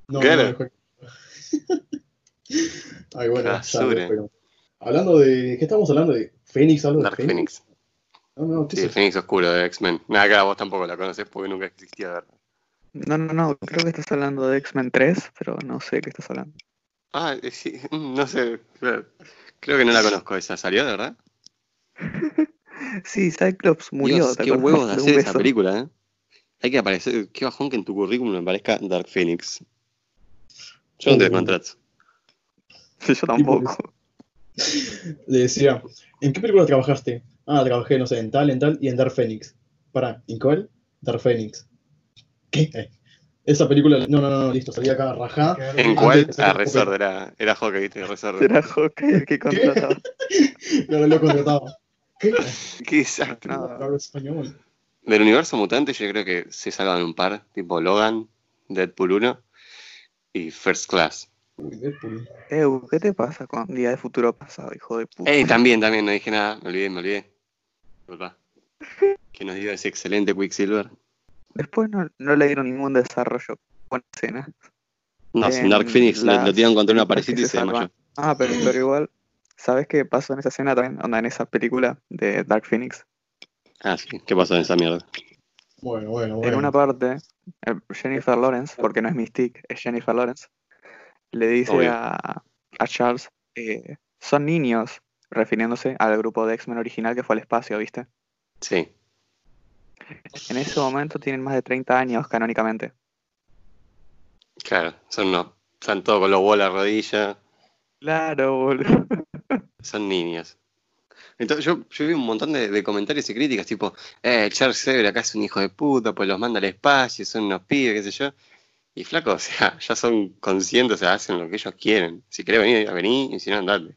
S2: No,
S1: Claro.
S2: no. Ay, bueno, pero. Hablando de. ¿Qué estamos hablando? ¿De Phoenix? ¿Algo de
S1: Dark Phoenix.
S2: No, no, ¿qué
S1: Sí,
S2: es
S1: el? Phoenix oscuro de X-Men. Nada, acá vos tampoco la conoces porque nunca existía, ¿verdad?
S3: No, no, no, creo que estás hablando de X-Men 3, pero no sé qué estás hablando.
S1: Ah, eh, sí, mm, no sé. claro. Creo que no la conozco esa. ¿Salió, de verdad?
S3: Sí, Cyclops murió.
S1: Dios,
S3: ¿te
S1: qué huevos de hacer esa película, ¿eh? Hay que aparecer. Qué bajón que en tu currículum aparezca Dark Phoenix. Yo no te
S2: Uh.
S1: contrato.
S3: Yo tampoco.
S2: Le decía, ¿en qué película trabajaste? Ah, trabajé, no sé, en tal, en tal y en Dark Phoenix. Para, ¿en cuál? Dark Phoenix. ¿Qué? Eh, Esa película, no, no, no, listo, salía acá rajá.
S1: ¿En cuál? Ah, Resort, era, era Hawkeye, Resort.
S3: Será Hawkeye el que contrataba.
S2: No, lo contrataba. ¿Qué?
S1: Qué.
S3: No.
S2: Hablo español.
S1: Del universo mutante yo creo que se salvan un par, tipo Logan, Deadpool 1 y First Class.
S3: Ew, ¿qué te pasa con Día de Futuro Pasado, hijo de puta?
S1: Ey, también, también, no dije nada, me olvidé, me olvidé. Disculpa. Que nos dio ese excelente Quicksilver.
S3: Después no, no le dieron ningún desarrollo. Buena escena.
S1: No,
S3: En
S1: sin Dark Phoenix lo,
S3: las
S1: lo tiraron contra una parecita y
S3: se
S1: se desmayó.
S3: Ah, pero, pero igual, ¿sabes qué pasó en esa escena también? Onda, en esa película de Dark Phoenix.
S1: Ah, sí, ¿qué pasó en esa mierda?
S2: Bueno, bueno,
S3: En una parte, eh, Jennifer Lawrence, porque no es Mystique, es Jennifer Lawrence, le dice a, a Charles, eh, son niños, refiriéndose al grupo de X-Men original que fue al espacio, ¿viste?
S1: Sí.
S3: En ese momento tienen más de 30 años canónicamente.
S1: Claro, son no. Están todos con los bolas a la rodilla.
S3: Claro, boludo.
S1: Son niños. Entonces yo, yo vi un montón de, de comentarios y críticas tipo, eh, Charles Xavier acá es un hijo de puta, pues los manda al espacio, son unos pibes, qué sé yo. Y flaco, o sea, ya son conscientes, o sea, hacen lo que ellos quieren. Si querés venir, vení, y si no, andate.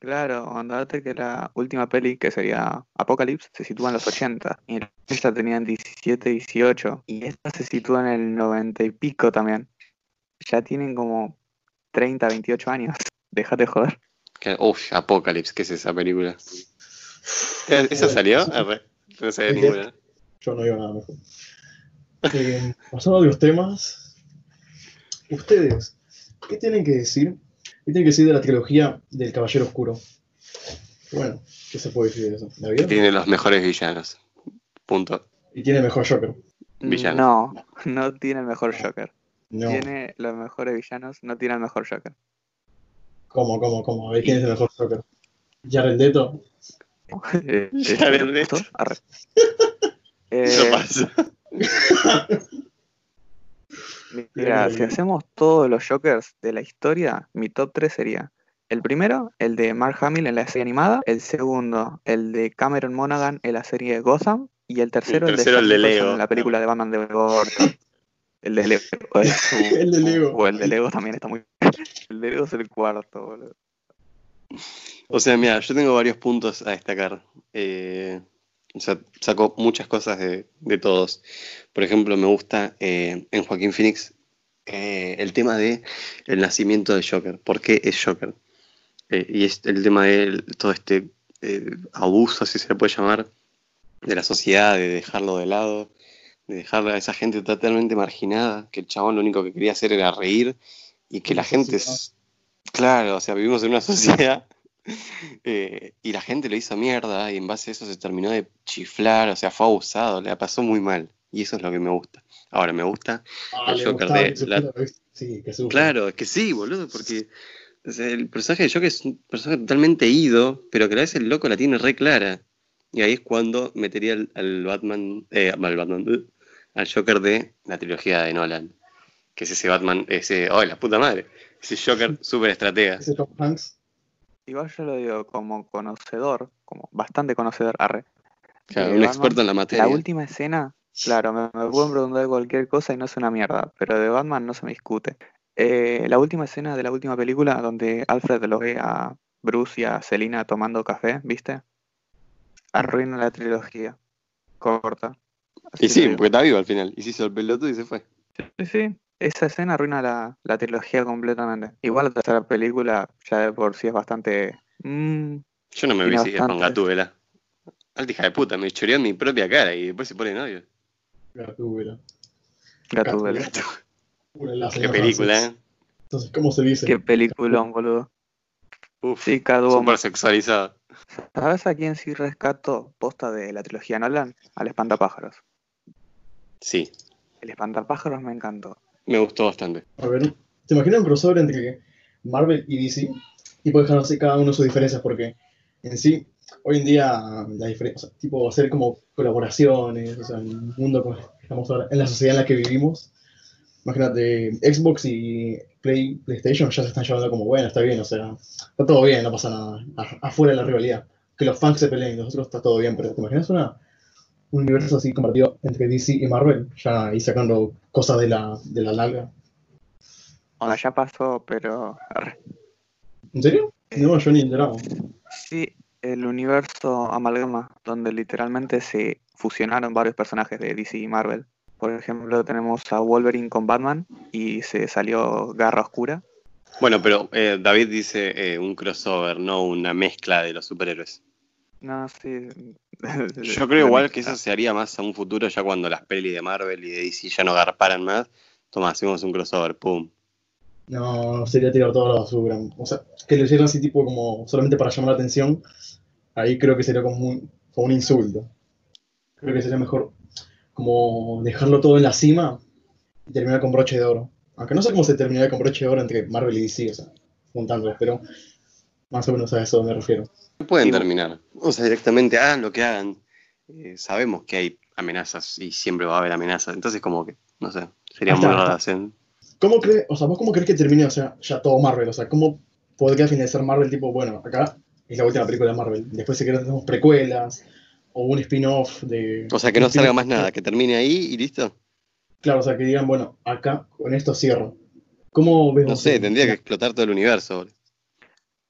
S3: Claro, andate que la última peli, que sería Apocalypse, se sitúa en los 80. Y esta tenían 17, 18. Y esta se sitúa en el 90 y pico también. Ya tienen como 30, 28 años. Déjate joder.
S1: Uf, Apocalypse, ¿qué es esa película? ¿Esa salió? Arre, No sé ninguna.
S2: Yo no digo nada mejor. Eh, pasando a los temas, ustedes, ¿qué tienen que decir? ¿Qué tienen que decir de la trilogía del Caballero Oscuro? Bueno, ¿qué se puede decir de eso?
S1: Tiene los mejores villanos. Punto.
S2: Y tiene mejor Joker.
S1: Villano.
S3: No, no tiene el mejor Joker.
S2: No.
S3: Tiene los mejores villanos, no tiene el mejor Joker.
S2: ¿Cómo, cómo, cómo? A ver quién es el mejor Joker. Jared Leto.
S3: Eh,
S1: Ya.
S3: Arre.
S1: Eso
S3: Eh,
S1: pasa.
S3: Mira, si hacemos todos los Jokers de la historia, mi top 3 sería el primero, el de Mark Hamill en la serie animada, el segundo, el de Cameron Monaghan en la serie Gotham, y el tercero, el,
S1: tercero,
S3: de
S1: el de Lego.
S3: en la película de Batman de Burton. El de Lego.
S2: El de Lego.
S3: O el de Lego también está muy... El de Lego es el cuarto, boludo.
S1: O sea, mira, yo tengo varios puntos a destacar. Eh, o sea, saco muchas cosas de, de todos. Por ejemplo, me gusta eh, en Joaquín Phoenix eh, el tema de el nacimiento de Joker. ¿Por qué es Joker? Eh, y es el tema de todo este abuso, si se le puede llamar, de la sociedad, de dejarlo de lado, de dejar a esa gente totalmente marginada, que el chabón lo único que quería hacer era reír y que la gente es... Claro, o sea, vivimos en una sociedad eh, y la gente lo hizo mierda y en base a eso se terminó de chiflar, o sea, fue abusado, le pasó muy mal. Y eso es lo que me gusta. Ahora, me gusta,
S2: Ah,
S1: El Joker de claro, es que sí, boludo, porque o sea, el personaje de Joker es un personaje totalmente ido, pero que a la vez el loco la tiene re clara. Y ahí es cuando metería al, al Batman, eh, al Batman, al Joker de la trilogía de Nolan. Que es ese Batman, ese, oh, la puta madre, ese Joker súper estratega.
S2: Ese Tom Hanks.
S3: Igual yo lo digo como conocedor, como bastante conocedor, arre.
S1: Claro,
S3: de
S1: un
S3: Batman.
S1: experto en la materia.
S3: La última escena, claro, me, me pueden preguntar cualquier cosa y no es una mierda, pero de Batman no se me discute. Eh, la última escena de la última película donde Alfred lo ve a Bruce y a Selina tomando café, ¿viste? Arruina la trilogía. Corta. Así
S1: Y sí, porque está vivo al final. Y se hizo el pelotudo y se fue.
S3: Sí, sí. Esa escena arruina la, la trilogía completamente. Igual la tercera película ya de por sí es bastante... mm,
S1: Yo no me vi así con. Gatúbela. Alta hija de puta, me choreó en mi propia cara y después se pone novio.
S2: Gatúbela.
S3: Gatúbela.
S2: Las
S1: Qué película. ¿eh?
S2: Entonces, ¿cómo se dice?
S3: Qué peliculón, boludo.
S1: Uf,
S3: Sí,
S1: súper sexualizado.
S3: ¿Sabes a quién sí rescato posta de la trilogía Nolan? Al Espantapájaros.
S1: Sí,
S3: El Espantapájaros me encantó.
S1: Me gustó bastante.
S2: A ver, ¿te imaginas un crossover entre Marvel y DC? Y puedes así cada uno sus diferencias, porque en sí, hoy en día, la diferencia, tipo, hacer como colaboraciones, o sea, en el mundo estamos ahora, en la sociedad en la que vivimos, imagínate, Xbox y Play, PlayStation ya se están llevando como, bueno, está bien, o sea, está todo bien, no pasa nada, afuera de la rivalidad. Que los fans se peleen, nosotros está todo bien, pero ¿te imaginas una, un universo así compartido entre DC y Marvel? Ya ahí sacando cosas de la, de la larga.
S3: O sea, ya pasó, pero...
S2: ¿En serio? No, yo ni enterado.
S3: Sí, el universo amalgama, donde literalmente se fusionaron varios personajes de DC y Marvel. Por ejemplo, tenemos a Wolverine con Batman y se salió Garra Oscura.
S1: Bueno, pero eh, David dice eh, un crossover, no una mezcla de los superhéroes.
S3: No, sí.
S1: Yo creo igual que eso se haría más a un futuro, ya cuando las pelis de Marvel y de DC ya no garparan más. Toma, hacemos un crossover, pum.
S2: No, sería tirar toda la basura. O sea, que lo hicieran así tipo como solamente para llamar la atención, ahí creo que sería como un, como un insulto. Creo que sería mejor como dejarlo todo en la cima y terminar con broche de oro. Aunque no sé cómo se terminaría con broche de oro entre Marvel y DC, o sea, juntándolos, pero Más o menos a eso me refiero.
S1: Pueden terminar. O sea, directamente hagan lo que hagan. Eh, sabemos que hay amenazas y siempre va a haber amenazas. Entonces, como que, no sé, sería muy raro hacer.
S2: ¿Cómo crees, o sea, vos cómo crees que termine, o sea, ya todo Marvel? O sea, ¿cómo podría finalizar Marvel tipo, bueno, acá es la última película de Marvel, después si querés hacemos precuelas o un spin-off de...
S1: O sea, que no salga más nada, que termine ahí y listo.
S2: Claro, o sea, que digan, bueno, acá con esto cierro. ¿Cómo ves
S1: No sé, tendría que explotar todo el universo. boludo.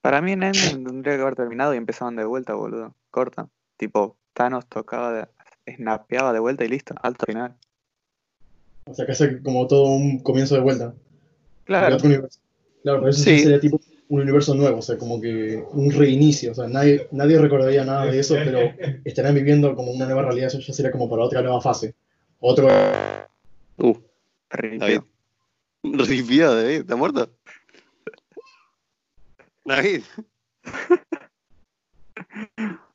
S3: Para mí en Endgame tendría que haber terminado y empezaban de vuelta, boludo. Corta. Tipo, Thanos tocaba, de, snapeaba de vuelta y listo. Alto final.
S2: O sea, que hace como todo un comienzo de vuelta.
S3: Claro.
S2: otro universo. Claro, pero eso
S1: Sí.
S2: sería tipo un universo nuevo, o sea, como que un reinicio. O sea, nadie, nadie recordaría nada de eso, pero estarán viviendo como una nueva realidad. Eso ya sería como para otra nueva fase. Otro.
S1: Uh,
S3: Ripio.
S1: David. Ripiado, David, ¿está muerto? David.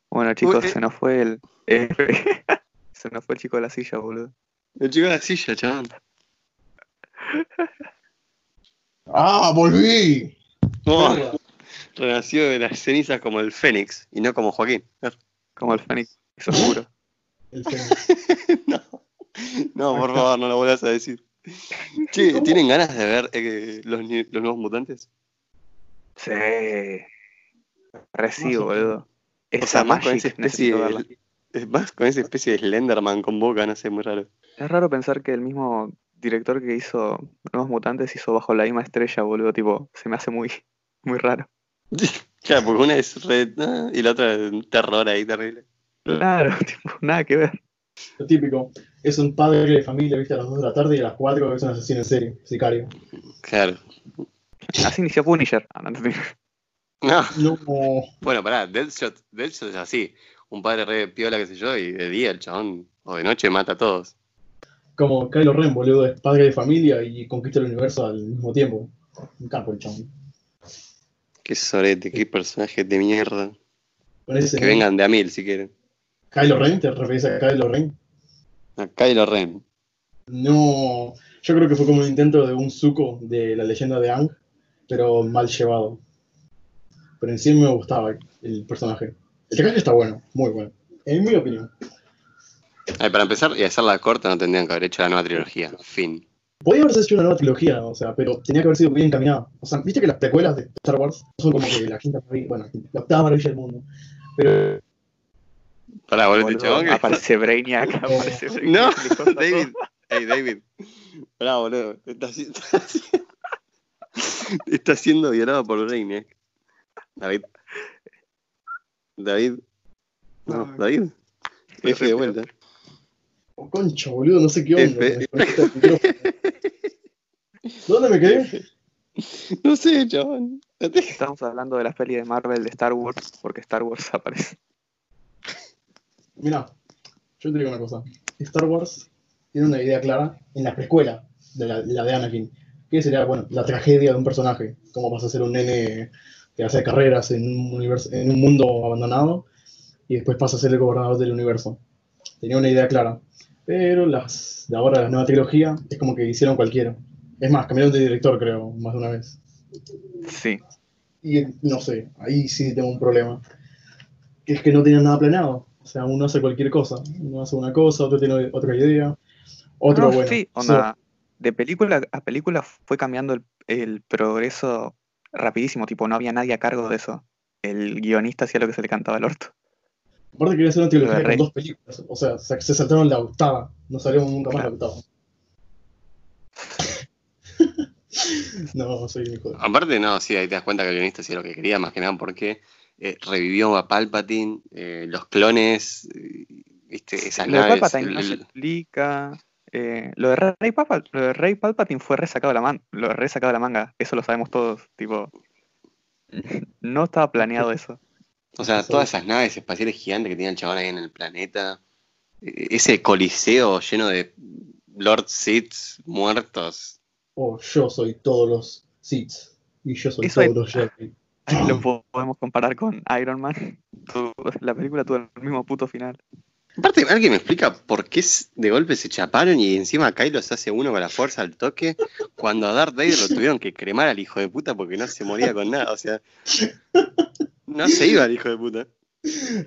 S3: Bueno, chicos,
S1: eh.
S3: se nos fue el. eh, se nos fue el chico de la silla, boludo.
S1: El chico de la silla, chaval.
S2: ¡Ah, volví!
S1: Oh, renació de las cenizas como el Fénix y no como Joaquín.
S3: Como el Fénix oscuro.
S2: El Fénix.
S1: no, no, por favor, no lo vuelvas a decir. Che. ¿tienen ganas de ver eh, los, ni- los nuevos mutantes?
S3: Sí. Recibo, boludo. Esa
S1: O sea, más con esa especie de, es más con esa especie de Slenderman con boca, no sé, muy raro.
S3: Es raro pensar que el mismo director que hizo Nuevos Mutantes hizo Bajo la misma estrella, boludo. Tipo, se me hace muy, muy raro.
S1: Claro, porque una es red y la otra es un terror ahí terrible.
S3: Claro, tipo, nada que ver.
S2: Lo típico. Es un padre de familia, viste, a las 2 de la tarde y a las 4 es un asesino en serie, sicario.
S1: Claro.
S3: Así inició Punisher. Ah, no, no,
S1: No.
S2: No,
S1: Bueno, pará, Deadshot, Deadshot es así. Un padre re piola, qué sé yo, y de día el chabón, o de noche mata a todos.
S2: como Kylo Ren, boludo, es padre de familia y conquista el universo al mismo tiempo. Un capo el chabón.
S1: Qué sorete, qué personajes de mierda. Que vengan de a mil si quieren.
S2: Kylo Ren, ¿te referís a Kylo Ren?
S1: A Kylo Ren.
S2: No, yo creo que fue como un intento de un suco de la leyenda de Ang, pero mal llevado. Pero en sí me gustaba el personaje. El traje está bueno, muy bueno, en mi opinión.
S1: Ay, para empezar y hacerla corta no tendrían que haber hecho la nueva trilogía. Fin.
S2: Podía haberse hecho una nueva trilogía, o sea, pero tenía que haber sido bien encaminada. O sea, viste que las precuelas de Star Wars son como que la quinta maravilla, bueno, la octava maravilla del mundo. Pero
S1: Pará, boludo,
S3: boludo,
S1: chabón. que-
S3: aparece Brainiac, aparece Brainiac.
S1: No, David. Hey, David. Pará, boludo. Está, haci- está siendo violado por Brainiac. David. David. No,
S3: No.
S1: David. F de vuelta.
S2: Oh, concha, boludo, no sé qué onda. ¿Dónde me quedé?
S1: No sé, chabón.
S3: Estamos hablando de las pelis de Marvel de Star Wars, porque Star Wars aparece.
S2: Mira, yo te digo una cosa. Star Wars tiene una idea clara en la precuela de la, la de Anakin. Que sería, bueno, la tragedia de un personaje. Cómo vas a ser un nene que hace carreras en un, universo, en un mundo abandonado y después pasa a ser el gobernador del universo. Tenía una idea clara. Pero las de ahora, la nueva trilogía, es como que hicieron cualquiera. Es más, cambiaron de director, creo, más de una vez.
S3: Sí.
S2: Y no sé, ahí sí tengo un problema. Que es que no tienen nada planeado. O sea, uno hace cualquier cosa. Uno hace una cosa, otro tiene otra idea. Otro,
S3: No,
S2: bueno.
S3: sí, onda, de película a película fue cambiando el, el progreso rapidísimo, tipo, no había nadie a cargo de eso. El guionista hacía lo que se le cantaba al orto.
S2: Aparte quería hacer una
S3: Lo
S2: trilogía con
S3: Rey.
S2: dos películas. O sea, se se saltaron la octava. No salieron nunca más la octava. no, soy un hijo de...
S1: Aparte, no, sí, ahí te das cuenta que el guionista hacía lo que quería, más que nada porque eh, revivió a Palpatine, eh, los clones, eh, viste, esas naves.
S3: Palpatine
S1: el-
S3: no se explica. Eh, lo, de Rey Palpa- lo de Rey Palpatine fue resacado de la man lo de resacado de la manga, eso lo sabemos todos, tipo. No estaba planeado eso.
S1: O sea, todas esas naves espaciales gigantes que tenía el chabón ahí en el planeta. eh, Ese coliseo lleno de Lord Sith muertos.
S2: Oh, yo soy todos los Seeds. Y yo soy
S3: Eso
S2: todos
S3: es-
S2: los Jedi.
S3: Lo po- podemos comparar con Iron Man. La película tuvo el mismo puto final.
S1: Aparte, ¿alguien me explica por qué de golpe se chaparon y encima Kylo se hace uno con la fuerza al toque? Cuando a Darth Vader lo tuvieron que cremar al hijo de puta porque no se moría con nada. O sea, no se iba el hijo de puta.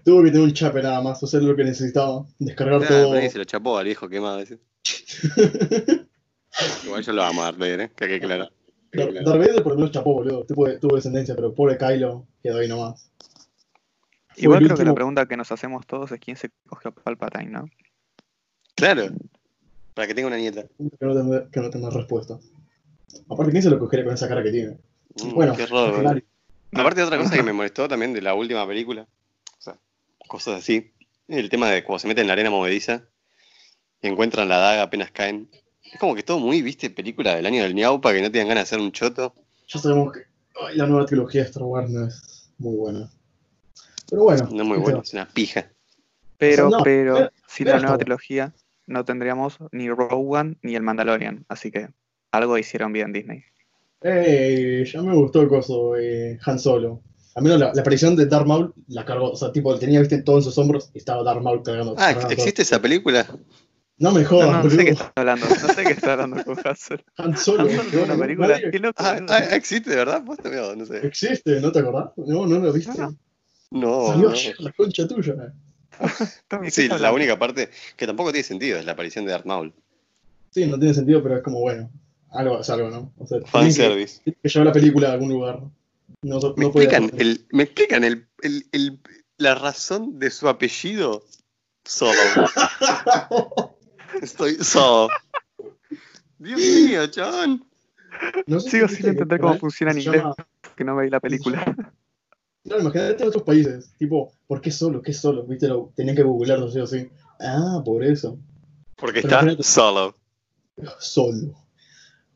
S2: Tuvo que tener un chape nada más, hacer lo que necesitaba, descargar todo.
S1: ahí se lo chapó al viejo quemado. ese. Igual yo lo amo a Darth Vader, ¿eh? que quede claro.
S2: Dar- Darth Vader por lo menos chapó, boludo. Tuvo, tuvo descendencia, pero pobre Kylo quedó ahí nomás.
S3: Igual creo que la pregunta que nos hacemos todos es quién se cogió a Palpatine, ¿no?
S1: Claro. Para que tenga una nieta.
S2: Que no tendrá, que no tendrá respuesta. Aparte, ¿quién se lo cogería con esa cara que tiene?
S1: Mm,
S2: bueno,
S1: qué raro,
S2: al final-
S1: Aparte, otra cosa que me molestó también de la última película, o sea, cosas así, el tema de cuando se meten en la arena movediza y encuentran la daga apenas caen. Es como que todo muy, viste, película del año del ñaupa, que no tienen ganas de hacer un choto.
S2: ya sabemos que ay, la nueva trilogía de Star Wars no es muy buena. Pero bueno.
S1: No es muy
S2: ¿qué
S1: bueno, es una pija.
S3: Pero,
S2: no,
S3: pero,
S2: pero-
S3: sin
S2: pero
S3: la nueva trilogía no tendríamos ni Rogue One ni el Mandalorian, así que algo hicieron bien Disney.
S2: Eh, ya me gustó el coso, eh, Han Solo. Al menos la, la aparición de Darth Maul la cargó, o sea, tipo, tenía, viste, todo en sus hombros y estaba Darth Maul cargando.
S1: Ah,
S2: cargando
S1: ¿existe esa película?
S2: No me jodas,
S3: no, no sé qué está hablando, no sé qué está hablando con.
S2: Han Solo.
S3: Han Solo una
S2: no,
S3: película,
S2: nadie-
S3: qué loco.
S1: Ah, ah, ¿existe de verdad? Mira, no sé.
S2: Existe, ¿no te acordás? No, no lo viste.
S3: No,
S1: No,
S2: la concha tuya.
S3: Tommy, ¿qué
S1: Sí, la única parte que tampoco tiene sentido es la aparición de Darth Maul.
S2: Sí, no tiene sentido, pero es como, bueno, algo es algo, ¿no? O sea, tienen que, que llevar la película a algún lugar. No, no
S1: ¿Me explican, el, ¿me explican el, el- el- la razón de su apellido? Solo. Estoy solo. Dios mío, chabón.
S2: No sé
S3: Sigo
S2: si
S3: sin entender cómo funciona en inglés,
S2: llama-
S3: que no veis la película.
S2: Claro, imagínate en otros países, tipo, ¿por qué solo? ¿Qué solo? ¿Viste? Lo, tenían que googlearlo, sí o sí. Ah, por eso.
S1: Porque
S2: Pero
S1: está solo.
S2: Solo.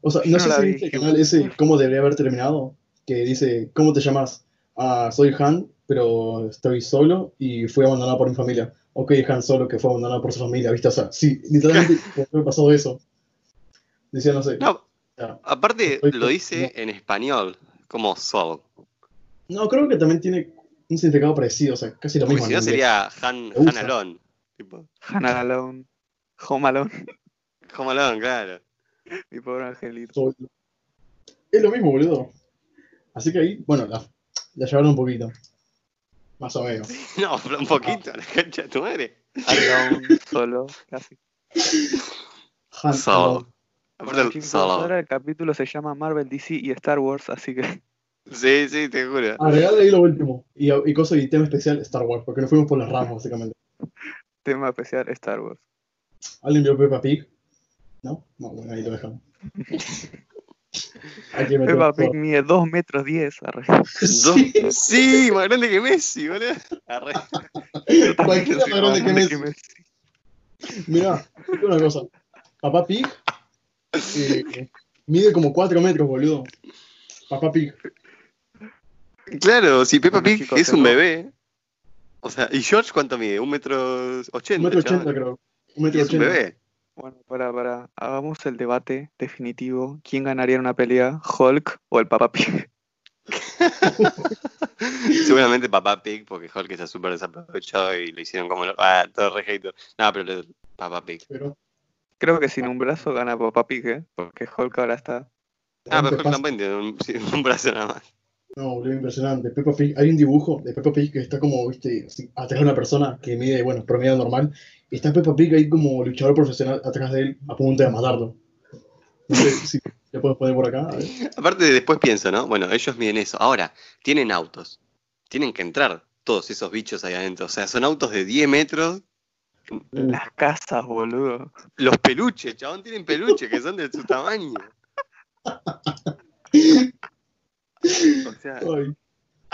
S2: O sea, no
S3: no
S2: sé si
S3: vi,
S2: viste el canal ese, cómo debería haber terminado, que dice, ¿cómo te llamas? Ah, soy Han, pero estoy solo y fui abandonado por mi familia. Ok, Han solo que fue abandonado por su familia, ¿viste? O sea, sí, literalmente haber pasado eso. Decía, no sé.
S1: No,
S2: ya.
S1: aparte lo dice en español, como solo.
S2: No, creo que también tiene un significado parecido, o sea, casi lo mismo.
S1: si no sería Han. Han Alone. Tipo,
S3: Hannah Alone, Home Alone,
S1: Home Alone, claro.
S3: mi pobre angelito.
S2: Es lo mismo, boludo. Así que ahí, bueno, la, la llevaron un poquito. Más o menos.
S1: No, un poquito, la cancha de tu madre.
S3: Alone, solo, casi.
S2: Han,
S1: Solo. Aparte,
S3: Bueno, chicos,
S1: solo.
S3: ahora el capítulo se llama Marvel, DC y Star Wars, así que
S1: Sí, sí, te juro.
S2: Agregarle ahí lo último. Y, y cosa y tema especial Star Wars, porque nos fuimos por las ramas, básicamente.
S3: tema especial Star Wars.
S2: ¿Alguien vio Peppa Pig? ¿No? No, bueno, ahí lo dejamos.
S3: Peppa Pig mide 2 metros 10. arre.
S1: Dos-
S2: Sí,
S1: Sí, más grande que Messi, boludo. Arre.
S2: cualquiera más grande que Messi. Mirá, una cosa. Papá Pig eh, mide como 4 metros, boludo. Papá Pig.
S1: Claro, si Peppa Pig es un bebé. O sea, ¿y George cuánto mide? ¿Un metro ochenta?
S2: Un metro ochenta, creo. Un metro
S1: es un
S2: ochenta.
S1: bebé.
S3: Bueno, para, para, hagamos el debate definitivo. ¿Quién ganaría en una pelea, Hulk o el Papa Pig?
S1: Seguramente Papá Pig, porque Hulk está súper desaprovechado y lo hicieron como... Ah, todo re hater. No, pero Papá Pig.
S2: Pero,
S3: Creo que sin un brazo gana Papa Pig, ¿eh? Porque Hulk ahora está.
S1: Ah,
S2: ¿te
S1: pero Hulk también tiene un, un brazo nada más.
S2: No, boludo, impresionante. Peppa Pig, hay un dibujo de Peppa Pig que está como, viste, así, atrás de una persona que mide, bueno, promedio normal. Y está Peppa Pig ahí como luchador profesional atrás de él, a punto de matarlo. No sé si le puedes poner por acá. a ver.
S1: Aparte, después pienso, ¿no? Bueno, ellos miden eso. Ahora, tienen autos. Tienen que entrar todos esos bichos ahí adentro. O sea, son autos de 10 metros.
S3: Las casas, boludo.
S1: Los peluches, chabón, tienen peluches que son de su tamaño. O sea,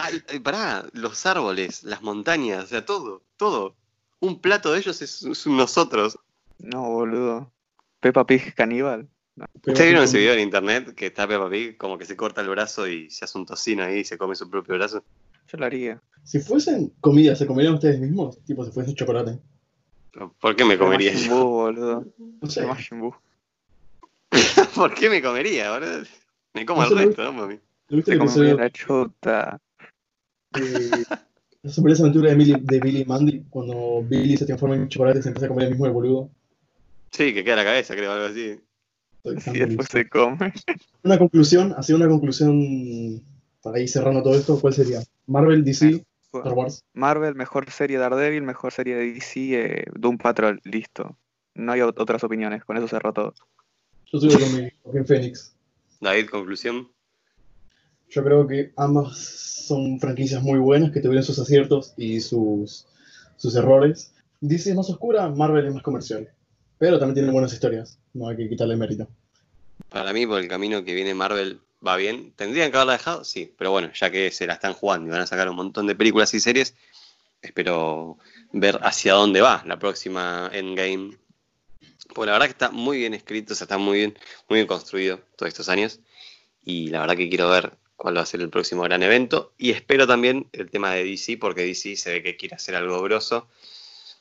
S2: Ay,
S1: eh, pará, los árboles, las montañas, o sea, todo, todo. Un plato de ellos es, nosotros.
S3: No, boludo. Peppa Pig caníbal.
S1: ¿Ustedes vieron ese video en internet que está Peppa Pig como que se corta el brazo y se hace un tocino ahí y se come su propio brazo?
S3: Yo lo haría.
S2: Si fuesen comida, ¿se comerían ustedes mismos? Tipo, si fuesen chocolate.
S1: ¿Por qué me comería yo?
S3: Buu, boludo.
S2: No sé.
S1: ¿Por qué me comería, boludo? Me como
S2: No
S1: el resto, ¿no, mami?
S2: ¿Lo viste
S3: Se
S2: episodio
S3: la chota.
S2: de La sorpresa aventura de Billy, de Billy y Mandy, cuando Billy se transforma en chocolate y se empieza a comer el mismo el boludo.
S1: Sí, que queda la cabeza, creo, algo así.
S3: Y después se come.
S2: Una conclusión, así una conclusión para ir cerrando todo esto, ¿cuál sería? Marvel, DC, Star Wars.
S3: Marvel, mejor serie Daredevil, mejor serie de DC, eh, Doom Patrol, listo. No hay ot- otras opiniones, con eso cerró todo.
S2: Yo estoy con mi Joaquín Phoenix.
S1: David, conclusión.
S2: Yo creo que ambas son franquicias muy buenas que tuvieron sus aciertos y sus, sus errores. DC es más oscura, Marvel es más comercial. Pero también tiene buenas historias, no hay que quitarle mérito.
S1: Para mí, por el camino que viene Marvel va bien. ¿Tendrían que haberla dejado? Sí, pero bueno, ya que se la están jugando y van a sacar un montón de películas y series, espero ver hacia dónde va la próxima Endgame. Pues la verdad que está muy bien escrito, o sea, está muy bien, muy bien construido todos estos años. Y la verdad que quiero ver cuál va a ser el próximo gran evento. Y espero también el tema de DC, porque DC se ve que quiere hacer algo grosso.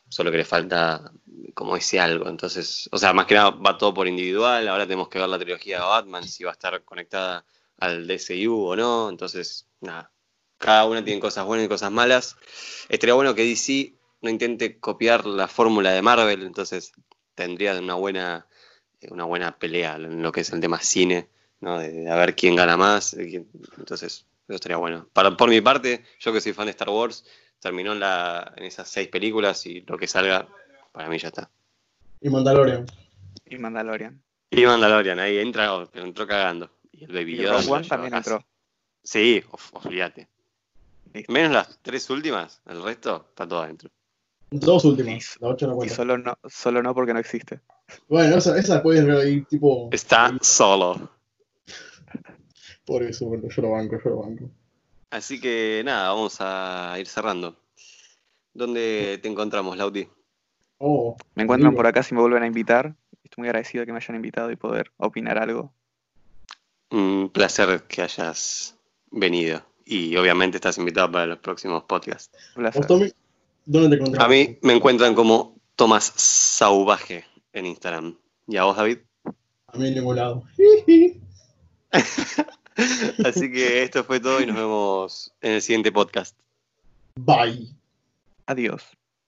S1: Solo que le falta como ese algo. Entonces, o sea, más que nada va todo por individual. Ahora tenemos que ver la trilogía de Batman, si va a estar conectada al DCU o no. Entonces, nada. Cada una tiene cosas buenas y cosas malas. Estaría bueno que DC no intente copiar la fórmula de Marvel. Entonces, tendría una buena, una buena pelea en lo que es el tema cine, ¿no? De, de a ver quién gana más. quién- Entonces, eso estaría bueno. Para, por mi parte, yo que soy fan de Star Wars, terminó en, la, en esas seis películas y lo que salga, para mí ya está.
S2: Y Mandalorian.
S3: Y Mandalorian.
S1: Y Mandalorian, ahí entra, pero entró cagando. Y el Baby
S3: Y
S1: Yoda
S3: Rogue One también entró.
S1: Sí, olvídate. Menos las tres últimas, el resto está todo adentro.
S2: Dos últimas, la ocho no
S3: Y
S2: cuenta.
S3: solo no, solo no porque no existe.
S2: Bueno, esa, esa pueden ver ahí, tipo.
S1: Está solo.
S2: Por eso, bueno, yo lo banco, yo lo banco.
S1: Así que nada, vamos a ir cerrando. ¿Dónde te encontramos, Lauti?
S2: Oh,
S3: Me encuentran por acá si me vuelven a invitar. Estoy muy agradecido de que me hayan invitado y poder opinar algo.
S1: Un placer que hayas venido. Y obviamente estás invitado para los próximos podcasts.
S3: Un placer.
S2: ¿Vos, Tommy? ¿Dónde te encontramos?
S1: A mí me encuentran como Tomás Sauvaje en Instagram. ¿Y a vos, David?
S2: A mí en ningún lado.
S1: Así que esto fue todo y nos vemos en el siguiente podcast.
S2: Bye.
S3: Adiós.